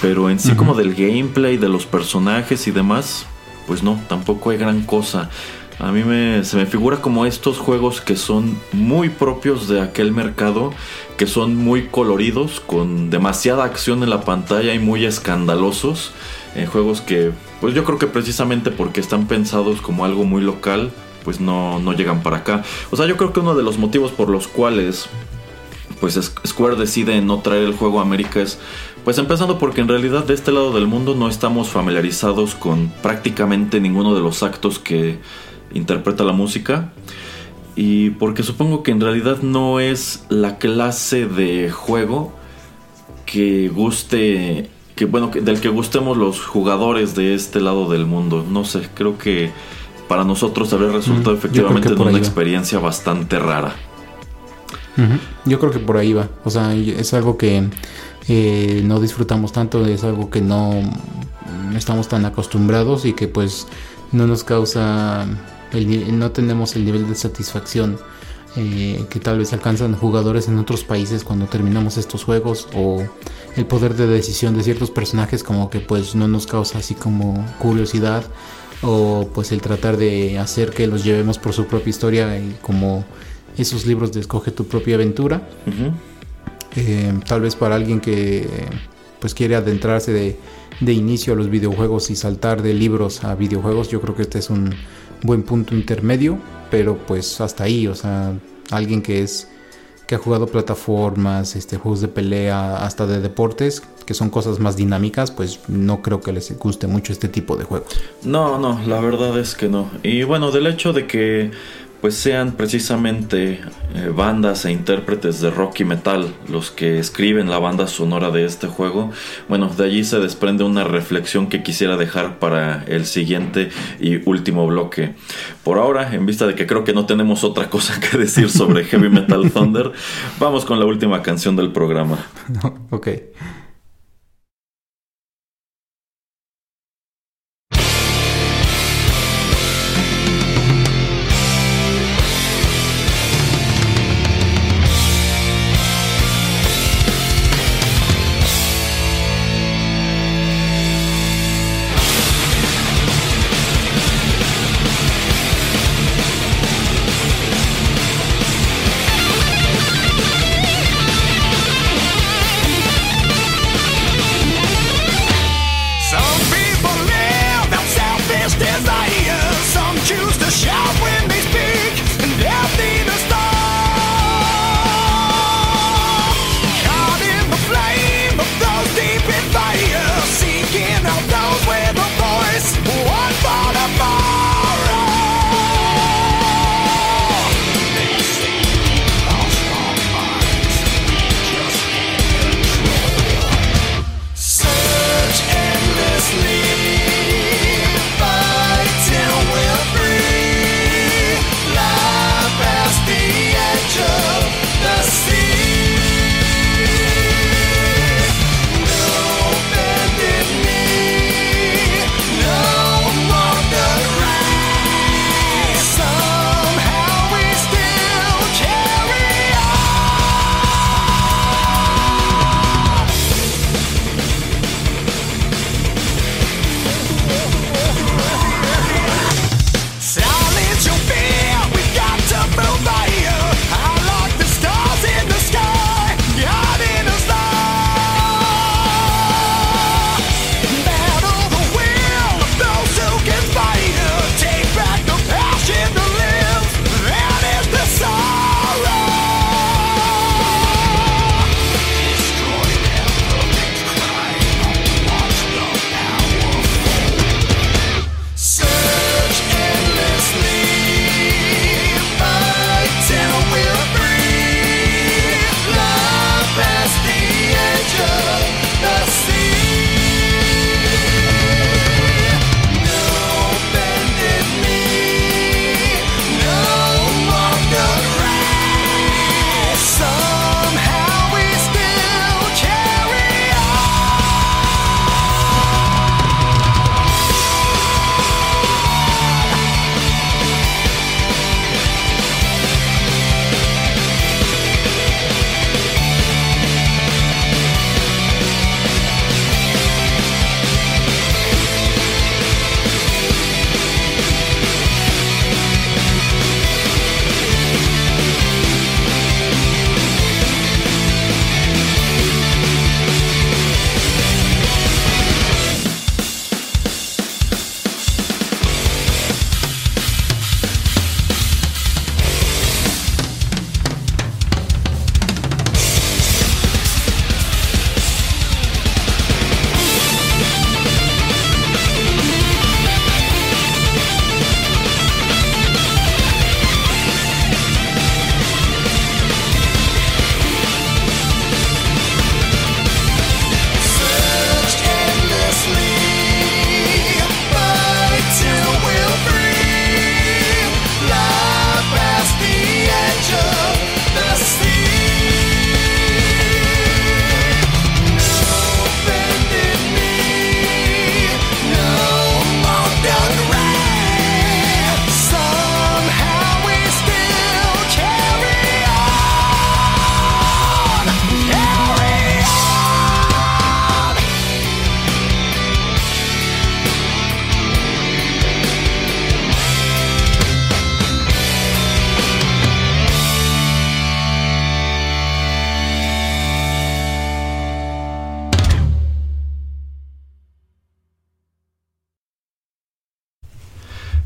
pero en sí como del gameplay, de los personajes y demás, pues no, tampoco hay gran cosa. A mí me, se me figura como estos juegos que son muy propios de aquel mercado, que son muy coloridos, con demasiada acción en la pantalla y muy escandalosos. Eh, juegos que, pues yo creo que precisamente porque están pensados como algo muy local, pues no, no llegan para acá. O sea, yo creo que uno de los motivos por los cuales pues es- Square decide no traer el juego a América es, pues empezando porque en realidad de este lado del mundo no estamos familiarizados con prácticamente ninguno de los actos que interpreta la música. Y porque supongo que en realidad no es la clase de juego que guste, que bueno, que- del que gustemos los jugadores de este lado del mundo. No sé, creo que para nosotros habría resultado Mm, efectivamente una experiencia bastante rara. Yo creo que por ahí va. O sea, es algo que eh, no disfrutamos tanto, es algo que no estamos tan acostumbrados y que pues no nos causa, el no tenemos el nivel de satisfacción eh, que tal vez alcanzan jugadores en otros países cuando terminamos estos juegos o el poder de decisión de ciertos personajes como que pues no nos causa así como curiosidad o pues el tratar de hacer que los llevemos por su propia historia y como esos libros de escoge tu propia aventura. Eh, tal vez para alguien que pues quiere adentrarse de, de inicio a los videojuegos y saltar de libros a videojuegos yo creo que este es un buen punto intermedio pero pues hasta ahí o sea alguien que es que ha jugado plataformas este juegos de pelea hasta de deportes que son cosas más dinámicas pues no creo que les guste mucho este tipo de juegos. No, no, la verdad es que no. Y bueno, del hecho de que pues sean precisamente eh, bandas e intérpretes de rock y metal los que escriben la banda sonora de este juego, bueno, de allí se desprende una reflexión que quisiera dejar para el siguiente y último bloque. Por ahora, en vista de que creo que no tenemos otra cosa que decir sobre Heavy Metal Thunder, vamos con la última canción del programa. ok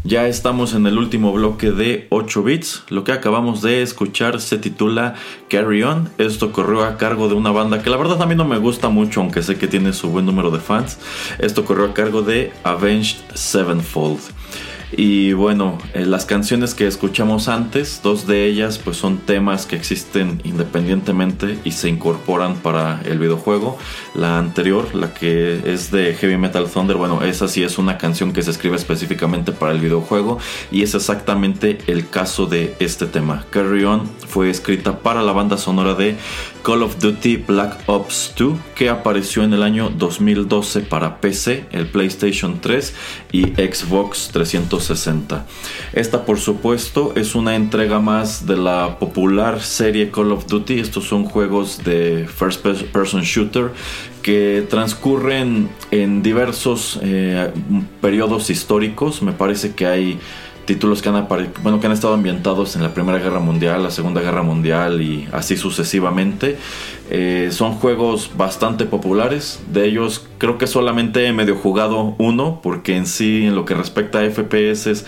Ya estamos en el último bloque de 8 bits. Lo que acabamos de escuchar se titula Carry On. Esto corrió a cargo de una banda que la verdad a mí no me gusta mucho, aunque sé que tiene su buen número de fans. Esto corrió a cargo de Avenged Sevenfold. Y bueno, eh, las canciones que escuchamos antes, dos de ellas pues son temas que existen independientemente y se incorporan para el videojuego. La anterior, la que es de Heavy Metal Thunder, bueno, esa sí es una canción que se escribe específicamente para el videojuego y es exactamente el caso de este tema. Carry On fue escrita para la banda sonora de Call of Duty Black Ops 2 que apareció en el año 2012 para PC, el PlayStation 3 y Xbox 360. Esta por supuesto es una entrega más de la popular serie Call of Duty. Estos son juegos de first person shooter que transcurren en diversos eh, periodos históricos. Me parece que hay títulos que han, bueno, que han estado ambientados en la Primera Guerra Mundial, la Segunda Guerra Mundial y así sucesivamente. Eh, son juegos bastante populares, de ellos creo que solamente he medio jugado uno, porque en sí, en lo que respecta a FPS,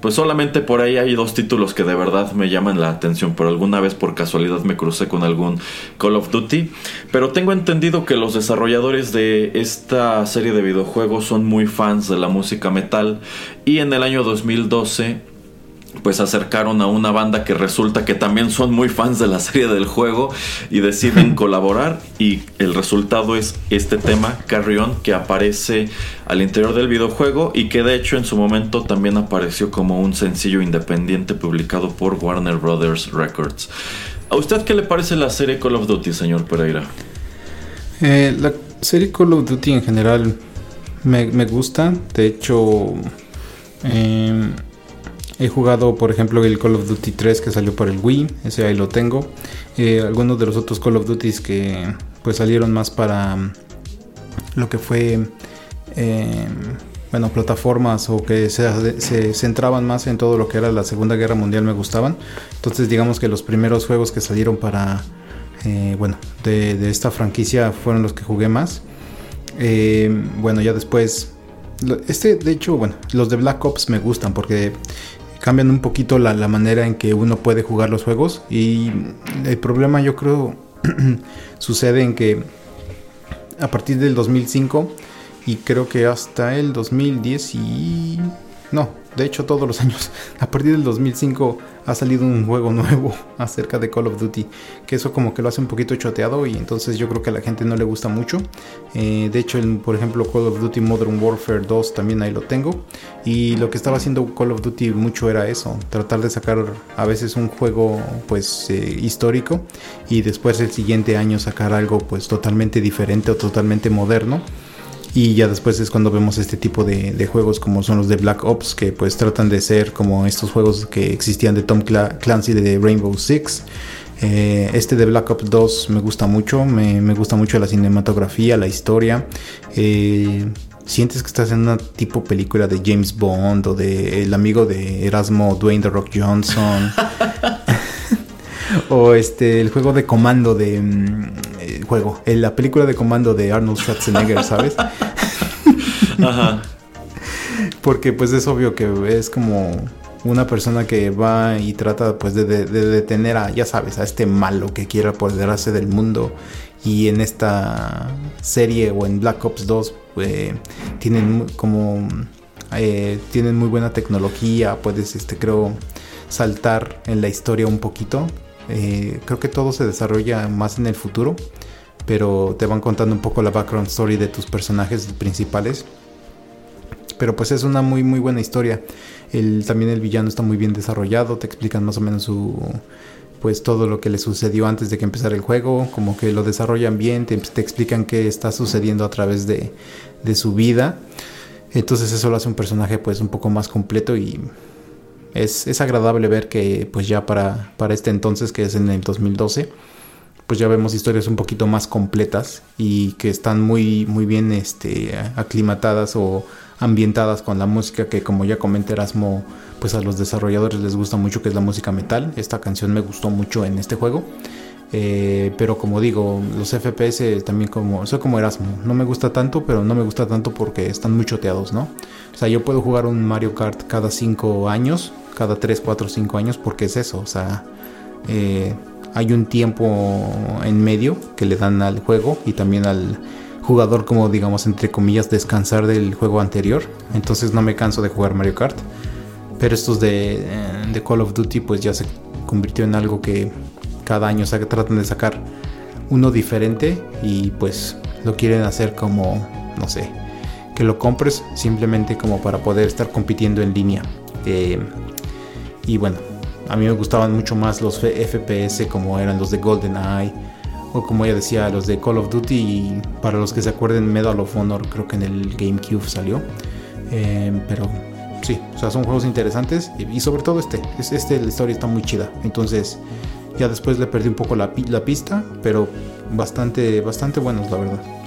pues solamente por ahí hay dos títulos que de verdad me llaman la atención. Por alguna vez por casualidad me crucé con algún Call of Duty. Pero tengo entendido que los desarrolladores de esta serie de videojuegos son muy fans de la música metal. Y en el año 2012 pues acercaron a una banda que resulta que también son muy fans de la serie del juego y deciden colaborar y el resultado es este tema Carry On que aparece al interior del videojuego y que de hecho en su momento también apareció como un sencillo independiente publicado por Warner Brothers Records. ¿A usted qué le parece la serie Call of Duty, señor Pereira? Eh, la serie Call of Duty en general me, gusta, de hecho... Eh, He jugado, por ejemplo, el Call of Duty 3 que salió para el Wii, ese ahí lo tengo. Eh, algunos de los otros Call of Duty que pues salieron más para mm, lo que fue, eh, bueno, plataformas o que se, centraban más en todo lo que era la Segunda Guerra Mundial me gustaban. Entonces digamos que los primeros juegos que salieron para, eh, bueno, de, de, esta franquicia fueron los que jugué más. bueno, ya después... Este, de hecho, bueno, los de Black Ops me gustan porque cambian un poquito la, manera en que uno puede jugar los juegos. Y el problema yo creo sucede en que a partir del 2005 y creo que hasta el 2010 y... No, de hecho todos los años. A partir del 2005 ha salido un juego nuevo acerca de Call of Duty, que eso como que lo hace un poquito choteado y entonces yo creo que a la gente no le gusta mucho. Eh, de hecho, por ejemplo, Call of Duty Modern Warfare 2 también ahí lo tengo. Y lo que estaba haciendo Call of Duty mucho era eso, tratar de sacar a veces un juego pues eh, histórico y después el siguiente año sacar algo pues totalmente diferente o totalmente moderno. Y ya después es cuando vemos este tipo de, juegos como son los de Black Ops, que pues tratan de ser como estos juegos que existían de Tom Clancy de Rainbow Six. Eh, este de Black Ops 2 me gusta mucho, me, gusta mucho la cinematografía, la historia. Eh, sientes que estás en una tipo película de James Bond o de el amigo de Erasmo Dwayne The Rock Johnson. o este el juego de comando de mm, juego, en la película de comando de Arnold Schwarzenegger, ¿sabes? Ajá. Porque pues es obvio que es como una persona que va y trata pues de, detener a, ya sabes, a este malo que quiere apoderarse del mundo. Y en esta serie o en Black Ops 2 eh, tienen como... Eh, tienen muy buena tecnología, puedes, este, creo, saltar en la historia un poquito. Eh, creo que todo se desarrolla más en el futuro pero te van contando un poco la background story de tus personajes principales. Pero pues es una muy muy buena historia. También el villano está muy bien desarrollado, te explican más o menos su pues todo lo que le sucedió antes de que empezara el juego, como que lo desarrollan bien, te, explican qué está sucediendo a través de, de su vida. Entonces eso lo hace un personaje pues un poco más completo y es, es agradable ver que pues ya para, para este entonces que es en el 2012 pues ya vemos historias un poquito más completas y que están muy, muy bien este, aclimatadas o ambientadas con la música que como ya comenté Erasmo, pues a los desarrolladores les gusta mucho que es la música metal. Esta canción me gustó mucho en este juego. Eh, pero como digo, los FPS también como... Soy como Erasmo. No me gusta tanto, pero no me gusta tanto porque están muy choteados, ¿no? O sea, yo puedo jugar un Mario Kart cada 5 años, cada 3, 4, 5 años, porque es eso. O sea, eh, hay un tiempo en medio que le dan al juego y también al jugador como digamos entre comillas descansar del juego anterior. Entonces no me canso de jugar Mario Kart. Pero estos de, eh, de Call of Duty pues ya se convirtió en algo que cada año tratan de sacar uno diferente y pues lo quieren hacer como, no sé, que lo compres simplemente como para poder estar compitiendo en línea. Eh, y bueno, a mí me gustaban mucho más los FPS como eran los de GoldenEye o como ya decía los de Call of Duty y para los que se acuerden Medal of Honor creo que en el GameCube salió. Eh, pero sí, o sea, son juegos interesantes y, sobre todo este, este la historia está muy chida. Entonces ya después le perdí un poco la, la pista, pero bastante, bastante buenos, la verdad.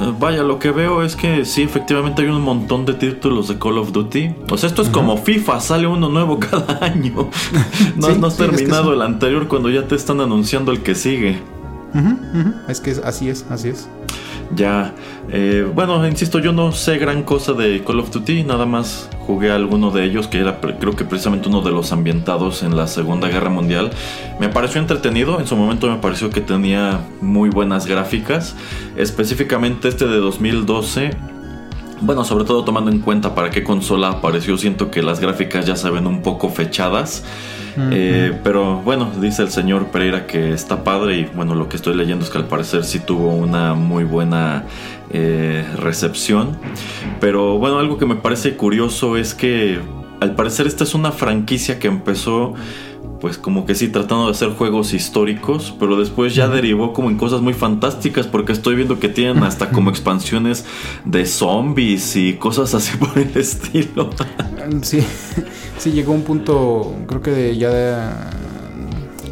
Eh, vaya, lo que veo es que sí, efectivamente hay un montón de títulos de Call of Duty. O sea, esto es como FIFA, sale uno nuevo cada año. no, no has terminado el anterior cuando ya te están anunciando el que sigue. Es que así es, así es. Ya, eh, bueno, insisto, yo no sé gran cosa de Call of Duty, nada más jugué a alguno de ellos, que era creo que precisamente uno de los ambientados en la Segunda Guerra Mundial. Me pareció entretenido, en su momento me pareció que tenía muy buenas gráficas, específicamente este de 2012. Bueno, sobre todo tomando en cuenta para qué consola apareció, siento que las gráficas ya se ven un poco fechadas. Eh, pero bueno, dice el señor Pereira que está padre y bueno, lo que estoy leyendo es que al parecer sí tuvo una muy buena eh, recepción. Pero bueno, algo que me parece curioso es que al parecer esta es una franquicia que empezó pues como que sí tratando de hacer juegos históricos, pero después ya derivó como en cosas muy fantásticas porque estoy viendo que tienen hasta como expansiones de zombies y cosas así por el estilo. Sí, sí llegó un punto, creo que ya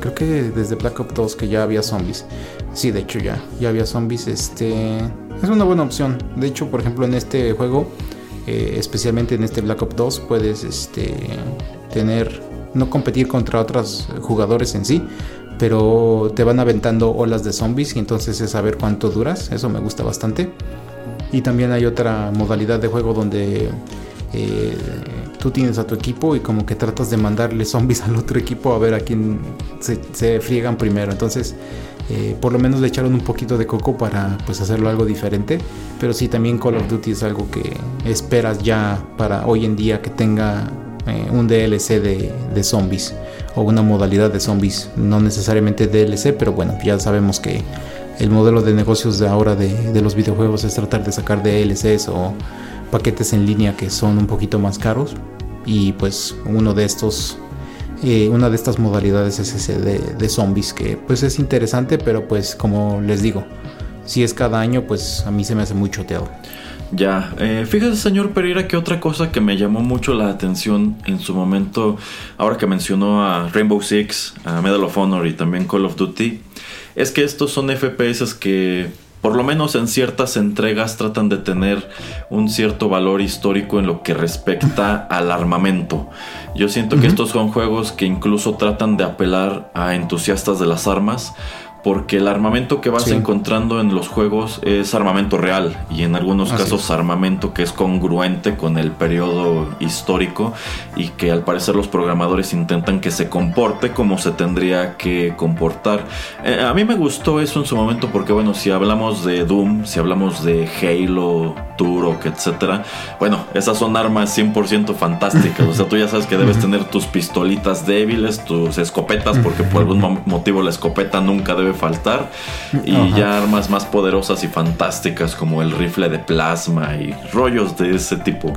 creo que desde Black Ops 2 que ya había zombies. Sí, de hecho ya, ya había zombies, este es una buena opción. De hecho, por ejemplo, en este juego, eh, especialmente en este Black Ops 2, puedes este tener no competir contra otros jugadores en sí, pero te van aventando olas de zombies y entonces es saber cuánto duras, eso me gusta bastante. Y también hay otra modalidad de juego donde eh, tú tienes a tu equipo y como que tratas de mandarle zombies al otro equipo a ver a quién se, friegan primero. Entonces, eh, por lo menos le echaron un poquito de coco para pues hacerlo algo diferente. Pero sí, también Call of Duty es algo que esperas ya para hoy en día que tenga eh, un DLC de, zombies o una modalidad de zombies, no necesariamente DLC, pero bueno, ya sabemos que el modelo de negocios de ahora de, los videojuegos es tratar de sacar DLCs o paquetes en línea que son un poquito más caros. Y pues uno de estos eh, una de estas modalidades es ese de, zombies que pues es interesante pero pues como les digo si es cada año pues a mí se me hace muy choteado. Ya, eh, fíjese señor Pereira que otra cosa que me llamó mucho la atención en su momento, ahora que mencionó a Rainbow Six, a Medal of Honor y también Call of Duty, es que estos son FPS que por lo menos en ciertas entregas tratan de tener un cierto valor histórico en lo que respecta al armamento. Yo siento que estos son juegos que incluso tratan de apelar a entusiastas de las armas porque el armamento que vas encontrando en los juegos es armamento real y en algunos casos armamento que es congruente con el periodo histórico y que al parecer los programadores intentan que se comporte como se tendría que comportar. Eh, a mí me gustó eso en su momento porque bueno, si hablamos de Doom, si hablamos de Halo, Turok, etcétera, bueno, esas son armas 100% fantásticas, o sea, tú ya sabes que debes tener tus pistolitas débiles, tus escopetas porque por algún motivo la escopeta nunca debe faltar. Y ya armas más poderosas y fantásticas como el rifle de plasma y rollos de ese tipo.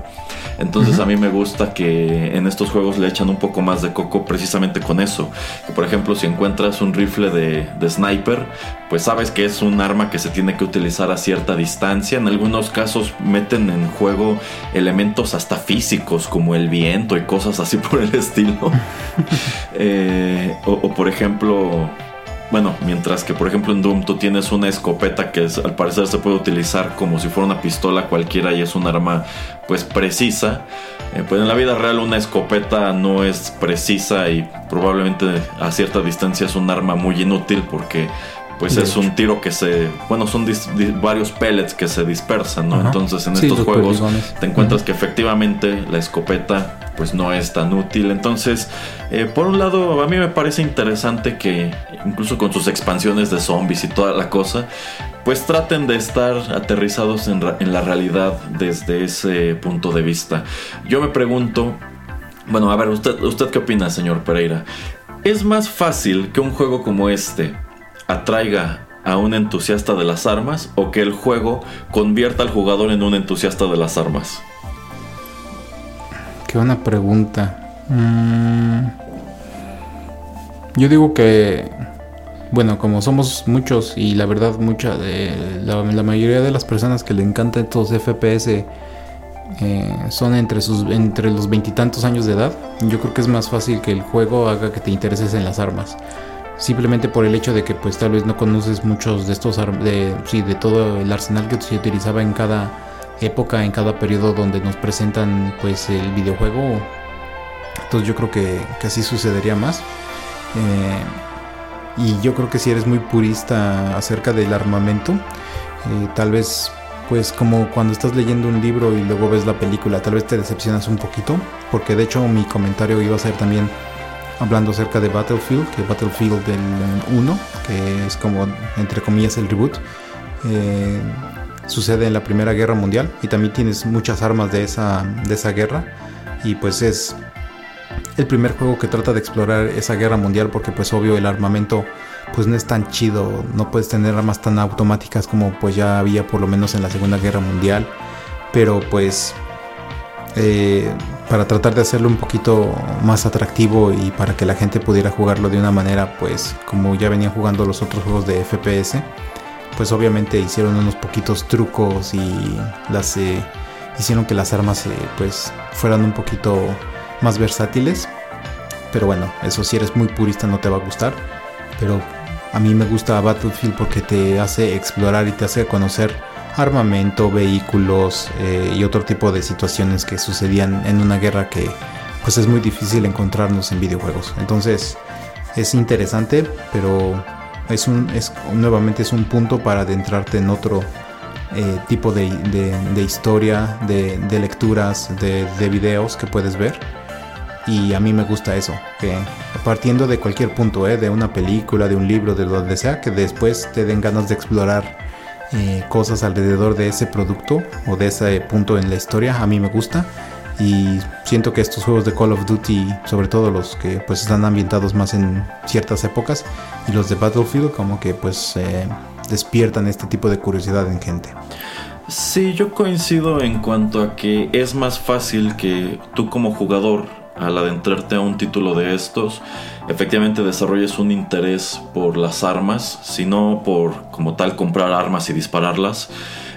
Entonces a mí me gusta que en estos juegos le echan un poco más de coco precisamente con eso. Que por ejemplo si encuentras un rifle de, de sniper, pues sabes que es un arma que se tiene que utilizar a cierta distancia. En algunos casos meten en juego elementos hasta físicos como el viento y cosas así por el estilo. Eh, o por ejemplo bueno, mientras que por ejemplo en Doom tú tienes una escopeta que al parecer se puede utilizar como si fuera una pistola cualquiera y es un arma pues precisa. Eh, pues en la vida real una escopeta no es precisa y probablemente a cierta distancia es un arma muy inútil porque pues es un tiro que se, bueno, son varios pellets que se dispersan, ¿no? Entonces en estos juegos te encuentras que efectivamente la escopeta pues no es tan útil. Entonces, eh, por un lado, a mí me parece interesante que incluso con sus expansiones de zombies y toda la cosa, pues traten de estar aterrizados en, en la realidad desde ese punto de vista. Yo me pregunto, bueno, a ver, usted, ¿usted qué opina, señor Pereira? ¿Es más fácil que un juego como este atraiga a un entusiasta de las armas o que el juego convierta al jugador en un entusiasta de las armas? Qué buena pregunta. Mm, yo digo que, bueno, como somos muchos y la verdad mucha de la, mayoría de las personas que le encantan estos FPS eh, son entre sus entre los veintitantos años de edad. Yo creo que es más fácil que el juego haga que te intereses en las armas simplemente por el hecho de que pues tal vez no conoces muchos de estos de, sí, de todo el arsenal que se utilizaba en cada época, en cada periodo donde nos presentan pues el videojuego. Entonces yo creo que, así sucedería más. Eh, y yo creo que si eres muy purista acerca del armamento, eh, tal vez pues como cuando estás leyendo un libro y luego ves la película, tal vez te decepcionas un poquito, porque de hecho mi comentario iba a ser también hablando acerca de Battlefield, que Battlefield del 1, que es como entre comillas el reboot, eh, sucede en la Primera Guerra Mundial y también tienes muchas armas de esa, de esa guerra y pues es el primer juego que trata de explorar esa guerra mundial porque pues obvio el armamento pues no es tan chido, no puedes tener armas tan automáticas como pues ya había por lo menos en la Segunda Guerra Mundial, pero pues eh, para tratar de hacerlo un poquito más atractivo y para que la gente pudiera jugarlo de una manera pues como ya venían jugando los otros juegos de FPS pues obviamente hicieron unos poquitos trucos y las eh, hicieron que las armas eh, pues fueran un poquito más versátiles. Pero bueno eso si eres muy purista no te va a gustar. Pero a mí me gusta Battlefield porque te hace explorar y te hace conocer armamento, vehículos eh, y otro tipo de situaciones que sucedían en una guerra que pues es muy difícil encontrarnos en videojuegos. Entonces es interesante, pero es un es nuevamente es un punto para adentrarte en otro eh, tipo de, historia, de, lecturas, de, videos que puedes ver. Y a mí me gusta eso, que partiendo de cualquier punto, eh, de una película, de un libro, de donde sea, que después te den ganas de explorar eh, cosas alrededor de ese producto o de ese punto en la historia. A mí me gusta y siento que estos juegos de Call of Duty, sobre todo los que pues están ambientados más en ciertas épocas y los de Battlefield, como que pues eh, despiertan este tipo de curiosidad en gente. Sí, yo coincido en cuanto a que es más fácil que tú como jugador al adentrarte a un título de estos, efectivamente desarrolles un interés por las armas, sino por como tal comprar armas y dispararlas.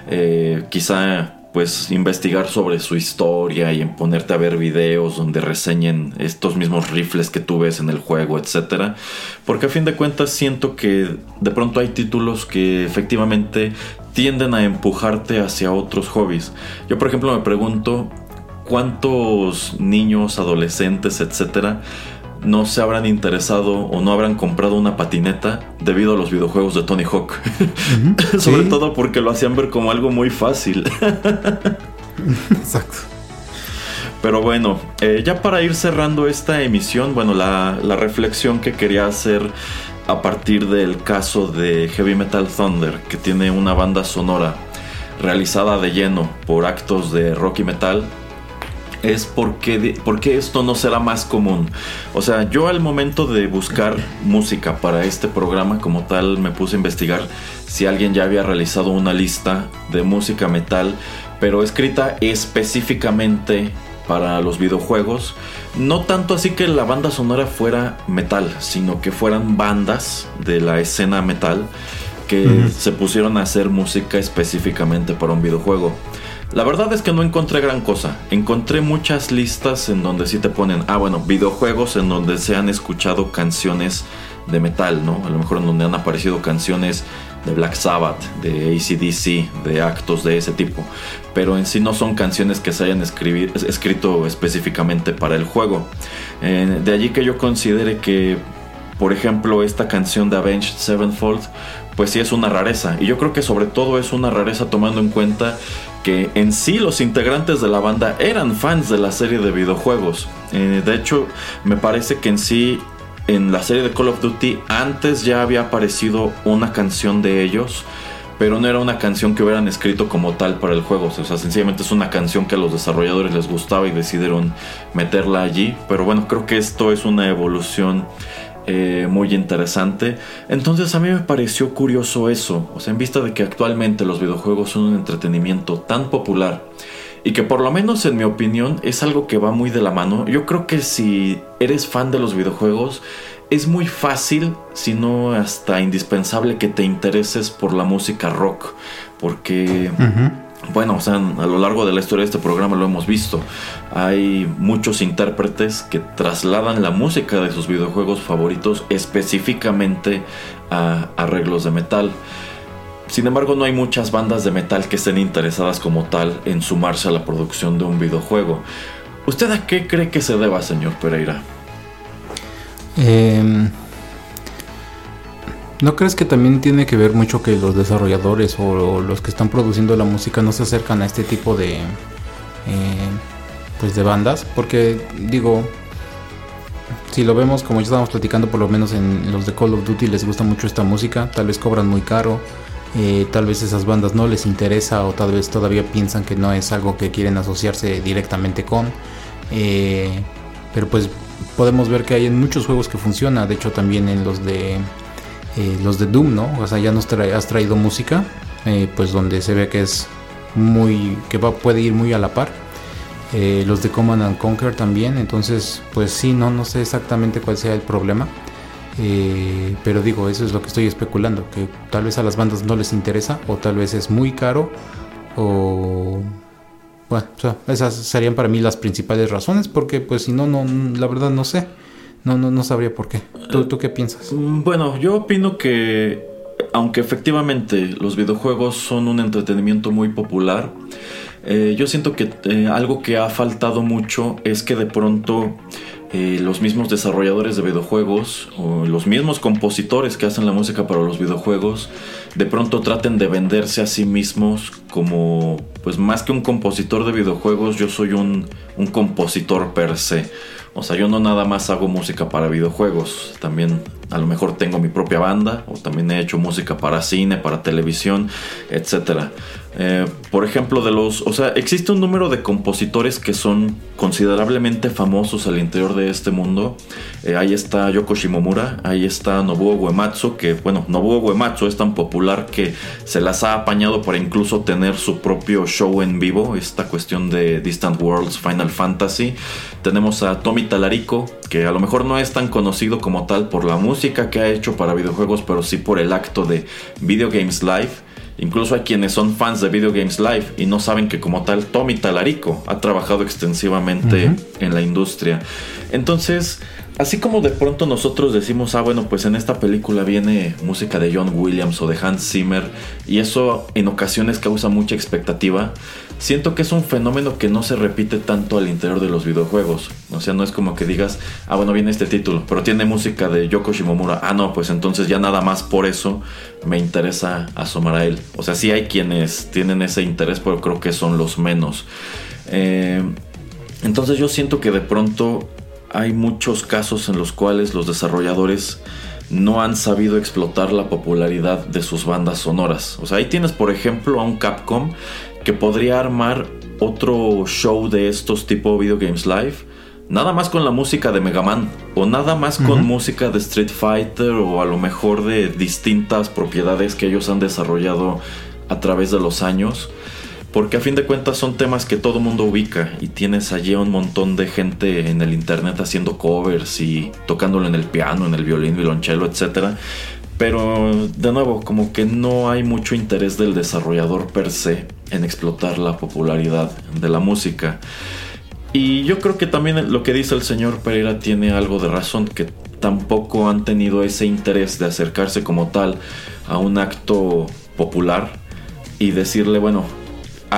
Eh, quizá pues investigar sobre su historia y en ponerte a ver videos donde reseñen estos mismos rifles que tú ves en el juego, etcétera. Porque a fin de cuentas siento que de pronto hay títulos que efectivamente tienden a empujarte hacia otros hobbies. Yo por ejemplo me pregunto cuántos niños, adolescentes, etcétera, no se habrán interesado o no habrán comprado una patineta debido a los videojuegos de Tony Hawk. Sobre todo porque lo hacían ver como algo muy fácil. Exacto. Pero bueno, eh, ya para ir cerrando esta emisión, bueno, la, la reflexión que quería hacer a partir del caso de Heavy Metal Thunder, que tiene una banda sonora realizada de lleno por actos de rock y metal, es por qué, esto no será más común. O sea, yo al momento de buscar música para este programa como tal me puse a investigar si alguien ya había realizado una lista de música metal, pero escrita específicamente para los videojuegos. No tanto así que la banda sonora fuera metal, sino que fueran bandas de la escena metal que se pusieron a hacer música específicamente para un videojuego. La verdad es que no encontré gran cosa. Encontré muchas listas en donde sí te ponen, ah bueno, videojuegos en donde se han escuchado canciones de metal, ¿no? A lo mejor en donde han aparecido canciones de Black Sabbath, de ACDC, de actos de ese tipo. Pero en sí no son canciones que se hayan escrito específicamente para el juego. Eh, de allí que yo considere que, por ejemplo, esta canción de Avenged Sevenfold, pues sí es una rareza. Y yo creo que sobre todo es una rareza tomando en cuenta que en sí los integrantes de la banda eran fans de la serie de videojuegos. Eh, de hecho, me parece que en sí en la serie de Call of Duty antes ya había aparecido una canción de ellos, pero no era una canción que hubieran escrito como tal para el juego. O sea, sencillamente es una canción que a los desarrolladores les gustaba y decidieron meterla allí. Pero bueno, creo que esto es una evolución eh, muy interesante. Entonces a mí me pareció curioso eso. O sea, en vista de que actualmente los videojuegos son un entretenimiento tan popular y que por lo menos en mi opinión es algo que va muy de la mano. Yo creo que si eres fan de los videojuegos es muy fácil, si no hasta indispensable que te intereses por la música rock, porque bueno, o sea, a lo largo de la historia de este programa lo hemos visto. Hay muchos intérpretes que trasladan la música de sus videojuegos favoritos específicamente a arreglos de metal. Sin embargo, no hay muchas bandas de metal que estén interesadas como tal en sumarse a la producción de un videojuego. ¿Usted a qué cree que se deba, señor Pereira? Em, ¿No crees que también tiene que ver mucho que los desarrolladores o, los que están produciendo la música no se acercan a este tipo de, eh, pues de bandas? Porque digo, si lo vemos como ya estábamos platicando, por lo menos en los de Call of Duty les gusta mucho esta música, tal vez cobran muy caro eh, tal vez esas bandas no les interesa o tal vez todavía piensan que no es algo que quieren asociarse directamente con. Eh, pero pues podemos ver que hay en muchos juegos que funciona, de hecho también en los de eh, los de Doom, ¿no? O sea, ya nos has traído música, pues donde se ve que es muy que va, puede ir muy a la par. los de Command and Conquer también, entonces pues sí, no, no sé exactamente cuál sea el problema. Eh, pero digo, eso es lo que estoy especulando, que tal vez a las bandas no les interesa o tal vez es muy caro o... Bueno, esas serían para mí las principales razones porque pues si no, no, la verdad no sé. No, no, no sabría por qué. ¿Tú, ¿Tú qué piensas? Mm, bueno, yo opino que aunque efectivamente los videojuegos son un entretenimiento muy popular, eh, yo siento que eh, algo que ha faltado mucho es que de pronto eh, los mismos desarrolladores de videojuegos o los mismos compositores que hacen la música para los videojuegos de pronto traten de venderse a sí mismos como pues más que un compositor de videojuegos yo soy un, un compositor per se o sea yo no nada más hago música para videojuegos también a lo mejor tengo mi propia banda o también he hecho música para cine para televisión etcétera eh, por ejemplo, de los. O sea, existe un número de compositores que son considerablemente famosos al interior de este mundo. Eh, ahí está Yoko Shimomura, ahí está Nobuo Uematsu, que, bueno, Nobuo Uematsu es tan popular que se las ha apañado para incluso tener su propio show en vivo. Esta cuestión de Distant Worlds, Final Fantasy. Tenemos a Tommy Talarico, que a lo mejor no es tan conocido como tal por la música que ha hecho para videojuegos, pero sí por el acto de Video Games Live. Incluso hay quienes son fans de Video Games Live y no saben que como tal Tommy Talarico ha trabajado extensivamente en la industria. Entonces, así como de pronto nosotros decimos, ah, bueno, pues en esta película viene música de John Williams o de Hans Zimmer y eso en ocasiones causa mucha expectativa, siento que es un fenómeno que no se repite tanto al interior de los videojuegos. O sea, no es como que digas, ah, bueno, viene este título, pero tiene música de Yoko Shimomura. Ah, no, pues entonces ya nada más por eso me interesa asomar a él. O sea, sí hay quienes tienen ese interés, pero creo que son los menos. Eh, entonces yo siento que de pronto hay muchos casos en los cuales los desarrolladores no han sabido explotar la popularidad de sus bandas sonoras. O sea, ahí tienes por ejemplo a un Capcom que podría armar otro show de estos tipo Video Games Live. Nada más con la música de Mega Man. O nada más con música de Street Fighter. O a lo mejor de distintas propiedades que ellos han desarrollado a través de los años. Porque a fin de cuentas son temas que todo mundo ubica. Y tienes allí un montón de gente en el internet haciendo covers y tocándolo en el piano, en el violín, violonchelo, etc. Pero de nuevo, como que no hay mucho interés del desarrollador per se en explotar la popularidad de la música. Y yo creo que también lo que dice el señor Pereira tiene algo de razón, que tampoco han tenido ese interés de acercarse como tal a un acto popular y decirle, bueno,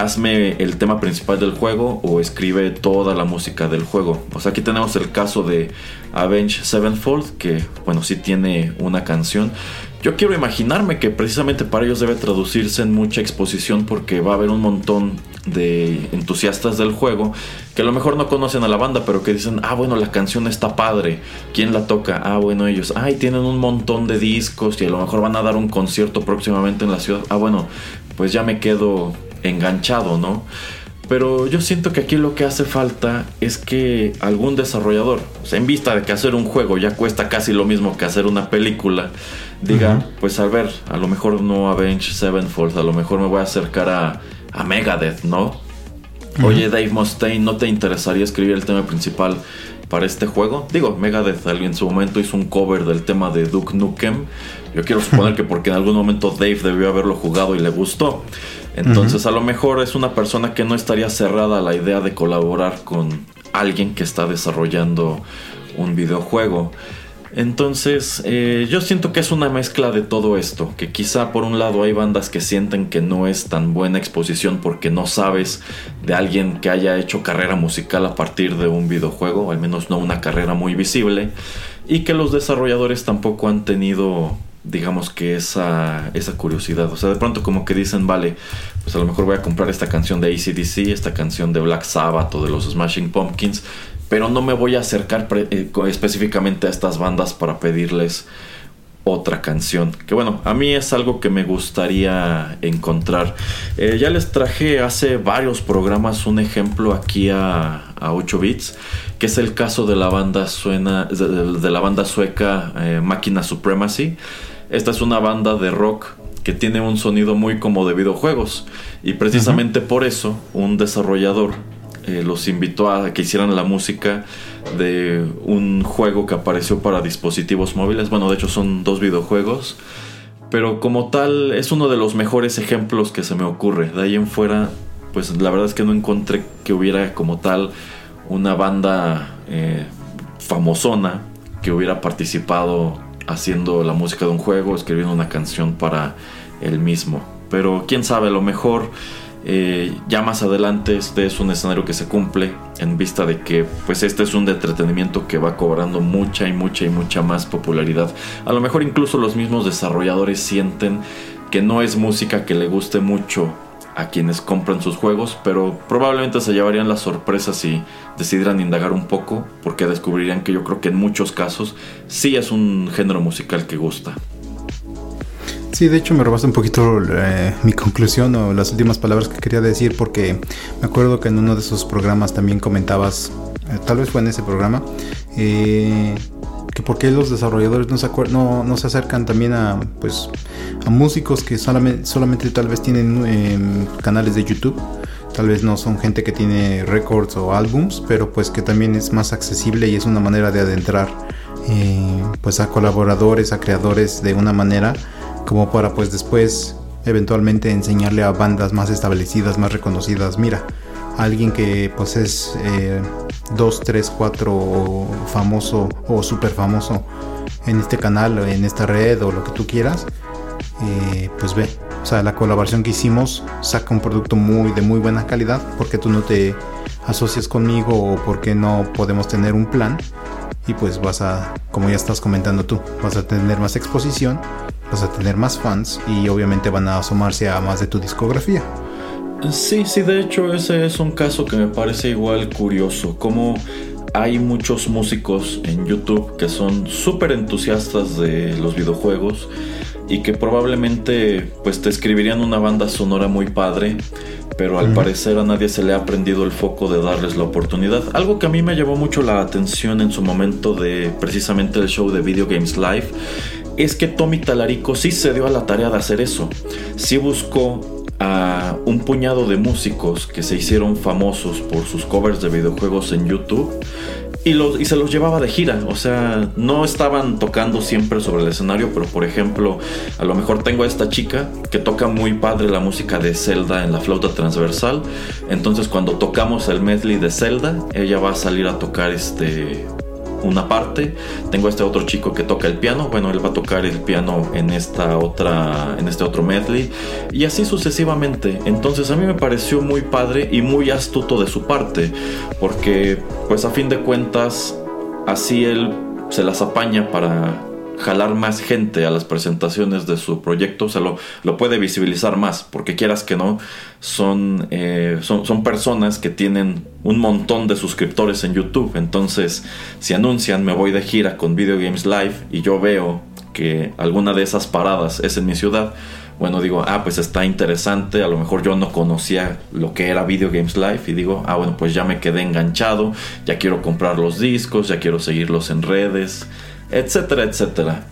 hazme el tema principal del juego o escribe toda la música del juego. O sea, aquí tenemos el caso de Avenge Sevenfold, que bueno, sí tiene una canción. Yo quiero imaginarme que precisamente para ellos debe traducirse en mucha exposición porque va a haber un montón de entusiastas del juego que a lo mejor no conocen a la banda, pero que dicen, ah, bueno, la canción está padre. ¿Quién la toca? Ah, bueno, ellos, ay, tienen un montón de discos y a lo mejor van a dar un concierto próximamente en la ciudad. Ah, bueno, pues ya me quedo enganchado, ¿no? Pero yo siento que aquí lo que hace falta es que algún desarrollador, o sea, en vista de que hacer un juego ya cuesta casi lo mismo que hacer una película, diga, pues a ver, a lo mejor no Avenge Sevenfold, a lo mejor me voy a acercar a, a Megadeth, ¿no? Oye, Dave Mustaine, ¿no te interesaría escribir el tema principal para este juego? Digo, Megadeth en su momento hizo un cover del tema de Duke Nukem. Yo quiero suponer que porque en algún momento Dave debió haberlo jugado y le gustó. Entonces a lo mejor es una persona que no estaría cerrada a la idea de colaborar con alguien que está desarrollando un videojuego. Entonces eh, yo siento que es una mezcla de todo esto, que quizá por un lado hay bandas que sienten que no es tan buena exposición porque no sabes de alguien que haya hecho carrera musical a partir de un videojuego, al menos no una carrera muy visible, y que los desarrolladores tampoco han tenido digamos que esa, esa curiosidad. O sea, de pronto como que dicen, vale, pues a lo mejor voy a comprar esta canción de ACDC, esta canción de Black Sabbath o de los Smashing Pumpkins, pero no me voy a acercar eh, específicamente a estas bandas para pedirles otra canción. Que bueno, a mí es algo que me gustaría encontrar. Eh, ya les traje hace varios programas un ejemplo aquí a, 8 bits, que es el caso de la banda, suena, de, la banda sueca eh, Máquina Supremacy. Esta es una banda de rock que tiene un sonido muy como de videojuegos y precisamente por eso un desarrollador eh, los invitó a que hicieran la música de un juego que apareció para dispositivos móviles. Bueno, de hecho son dos videojuegos. Pero como tal es uno de los mejores ejemplos que se me ocurre. De ahí en fuera, pues la verdad es que no encontré que hubiera como tal una banda eh, famosona que hubiera participado haciendo la música de un juego, escribiendo una canción para el mismo. Pero quién sabe, a lo mejor eh, ya más adelante este es un escenario que se cumple en vista de que pues este es un entretenimiento que va cobrando mucha y mucha y mucha más popularidad. A lo mejor incluso los mismos desarrolladores sienten que no es música que le guste mucho a quienes compran sus juegos, pero probablemente se llevarían las sorpresas si decidieran indagar un poco, porque descubrirían que yo creo que en muchos casos sí es un género musical que gusta. Sí, de hecho me robaste un poquito eh, mi conclusión o las últimas palabras que quería decir porque me acuerdo que en uno de esos programas también comentabas, eh, tal vez fue en ese programa, eh, que por qué los desarrolladores no se, no, no se acercan también a, pues, a músicos que solamente, solamente tal vez tienen em, canales de YouTube. Tal vez no son gente que tiene records o álbums, pero pues que también es más accesible y es una manera de adentrar eh, pues a colaboradores, a creadores de una manera como para pues después eventualmente enseñarle a bandas más establecidas, más reconocidas, mira, alguien que pues es 2, 3, 4 famoso o súper famoso en este canal, en esta red o lo que tú quieras, eh, pues ve. O sea, la colaboración que hicimos saca un producto muy de muy buena calidad porque tú no te asocias conmigo o porque no podemos tener un plan y pues vas a, como ya estás comentando tú, vas a tener más exposición, vas a tener más fans y obviamente van a asomarse a más de tu discografía. Sí, sí, de hecho ese es un caso que me parece igual curioso, como hay muchos músicos en YouTube que son súper entusiastas de los videojuegos y que probablemente pues te escribirían una banda sonora muy padre, pero al parecer a nadie se le ha prendido el foco de darles la oportunidad. Algo que a mí me llevó mucho la atención en su momento de precisamente el show de Video Games Live es que Tommy Talarico sí se dio a la tarea de hacer eso. Sí buscó a un puñado de músicos que se hicieron famosos por sus covers de videojuegos en YouTube y, los, y se los llevaba de gira. O sea, no estaban tocando siempre sobre el escenario, pero por ejemplo, a lo mejor tengo a esta chica que toca muy padre la música de Zelda en la flauta transversal. Entonces, cuando tocamos el medley de Zelda, ella va a salir a tocar este una parte, tengo este otro chico que toca el piano, bueno, él va a tocar el piano en esta otra en este otro medley y así sucesivamente. Entonces a mí me pareció muy padre y muy astuto de su parte, porque pues a fin de cuentas así él se las apaña para jalar más gente a las presentaciones de su proyecto, se lo, lo puede visibilizar más, porque quieras que no, son, eh, son, son, personas que tienen un montón de suscriptores en YouTube. Entonces, si anuncian me voy de gira con Video Games Live y yo veo que alguna de esas paradas es en mi ciudad, bueno, digo, ah, pues está interesante, a lo mejor yo no conocía lo que era Video Games Live y digo, ah, bueno, pues ya me quedé enganchado, ya quiero comprar los discos, ya quiero seguirlos en redes etcétera, etcétera.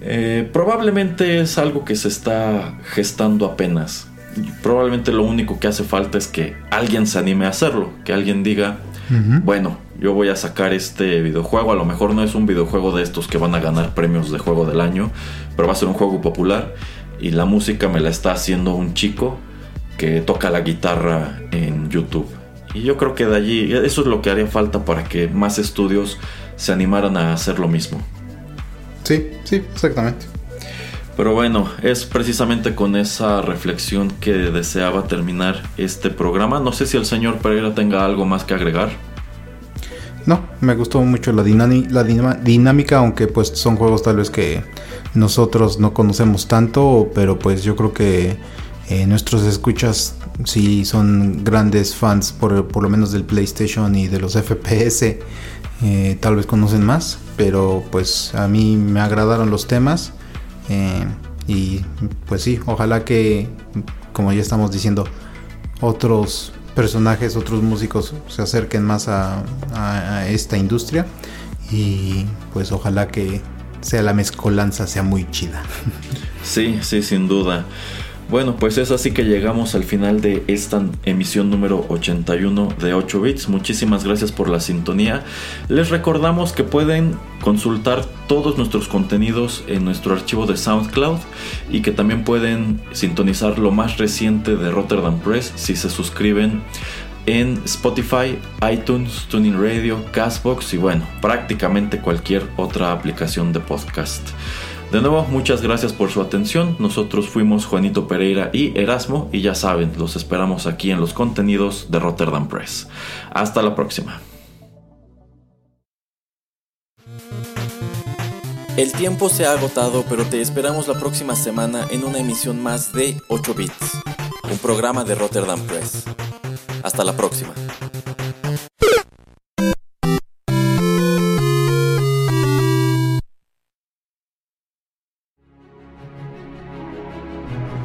Eh, probablemente es algo que se está gestando apenas. Probablemente lo único que hace falta es que alguien se anime a hacerlo, que alguien diga, bueno, yo voy a sacar este videojuego, a lo mejor no es un videojuego de estos que van a ganar premios de juego del año, pero va a ser un juego popular y la música me la está haciendo un chico que toca la guitarra en YouTube. Y yo creo que de allí, eso es lo que haría falta para que más estudios se animaran a hacer lo mismo. Sí, sí, exactamente. Pero bueno, es precisamente con esa reflexión que deseaba terminar este programa. No sé si el señor Pereira tenga algo más que agregar. No, me gustó mucho la, la dinámica, aunque pues son juegos tal vez que nosotros no conocemos tanto, pero pues yo creo que eh, nuestros escuchas sí son grandes fans por, por lo menos del PlayStation y de los FPS eh, tal vez conocen más, pero pues a mí me agradaron los temas eh, y pues sí, ojalá que, como ya estamos diciendo, otros personajes, otros músicos se acerquen más a, a esta industria y pues ojalá que sea la mezcolanza sea muy chida. Sí, sí, sin duda. Bueno, pues es así que llegamos al final de esta emisión número 81 de 8 bits. Muchísimas gracias por la sintonía. Les recordamos que pueden consultar todos nuestros contenidos en nuestro archivo de SoundCloud y que también pueden sintonizar lo más reciente de Rotterdam Press si se suscriben en Spotify, iTunes, Tuning Radio, Castbox y bueno, prácticamente cualquier otra aplicación de podcast. De nuevo, muchas gracias por su atención. Nosotros fuimos Juanito Pereira y Erasmo y ya saben, los esperamos aquí en los contenidos de Rotterdam Press. Hasta la próxima. El tiempo se ha agotado, pero te esperamos la próxima semana en una emisión más de 8 Bits, un programa de Rotterdam Press. Hasta la próxima.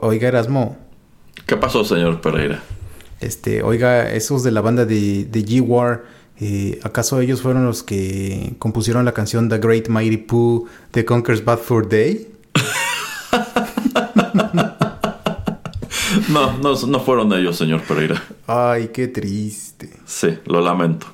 Oiga, Erasmo. ¿Qué pasó, señor Pereira? Este, oiga, esos de la banda de, de G-War, eh, ¿acaso ellos fueron los que compusieron la canción The Great Mighty Pooh The Conquers Bad for Day? no, no, no fueron ellos, señor Pereira. Ay, qué triste. Sí, lo lamento.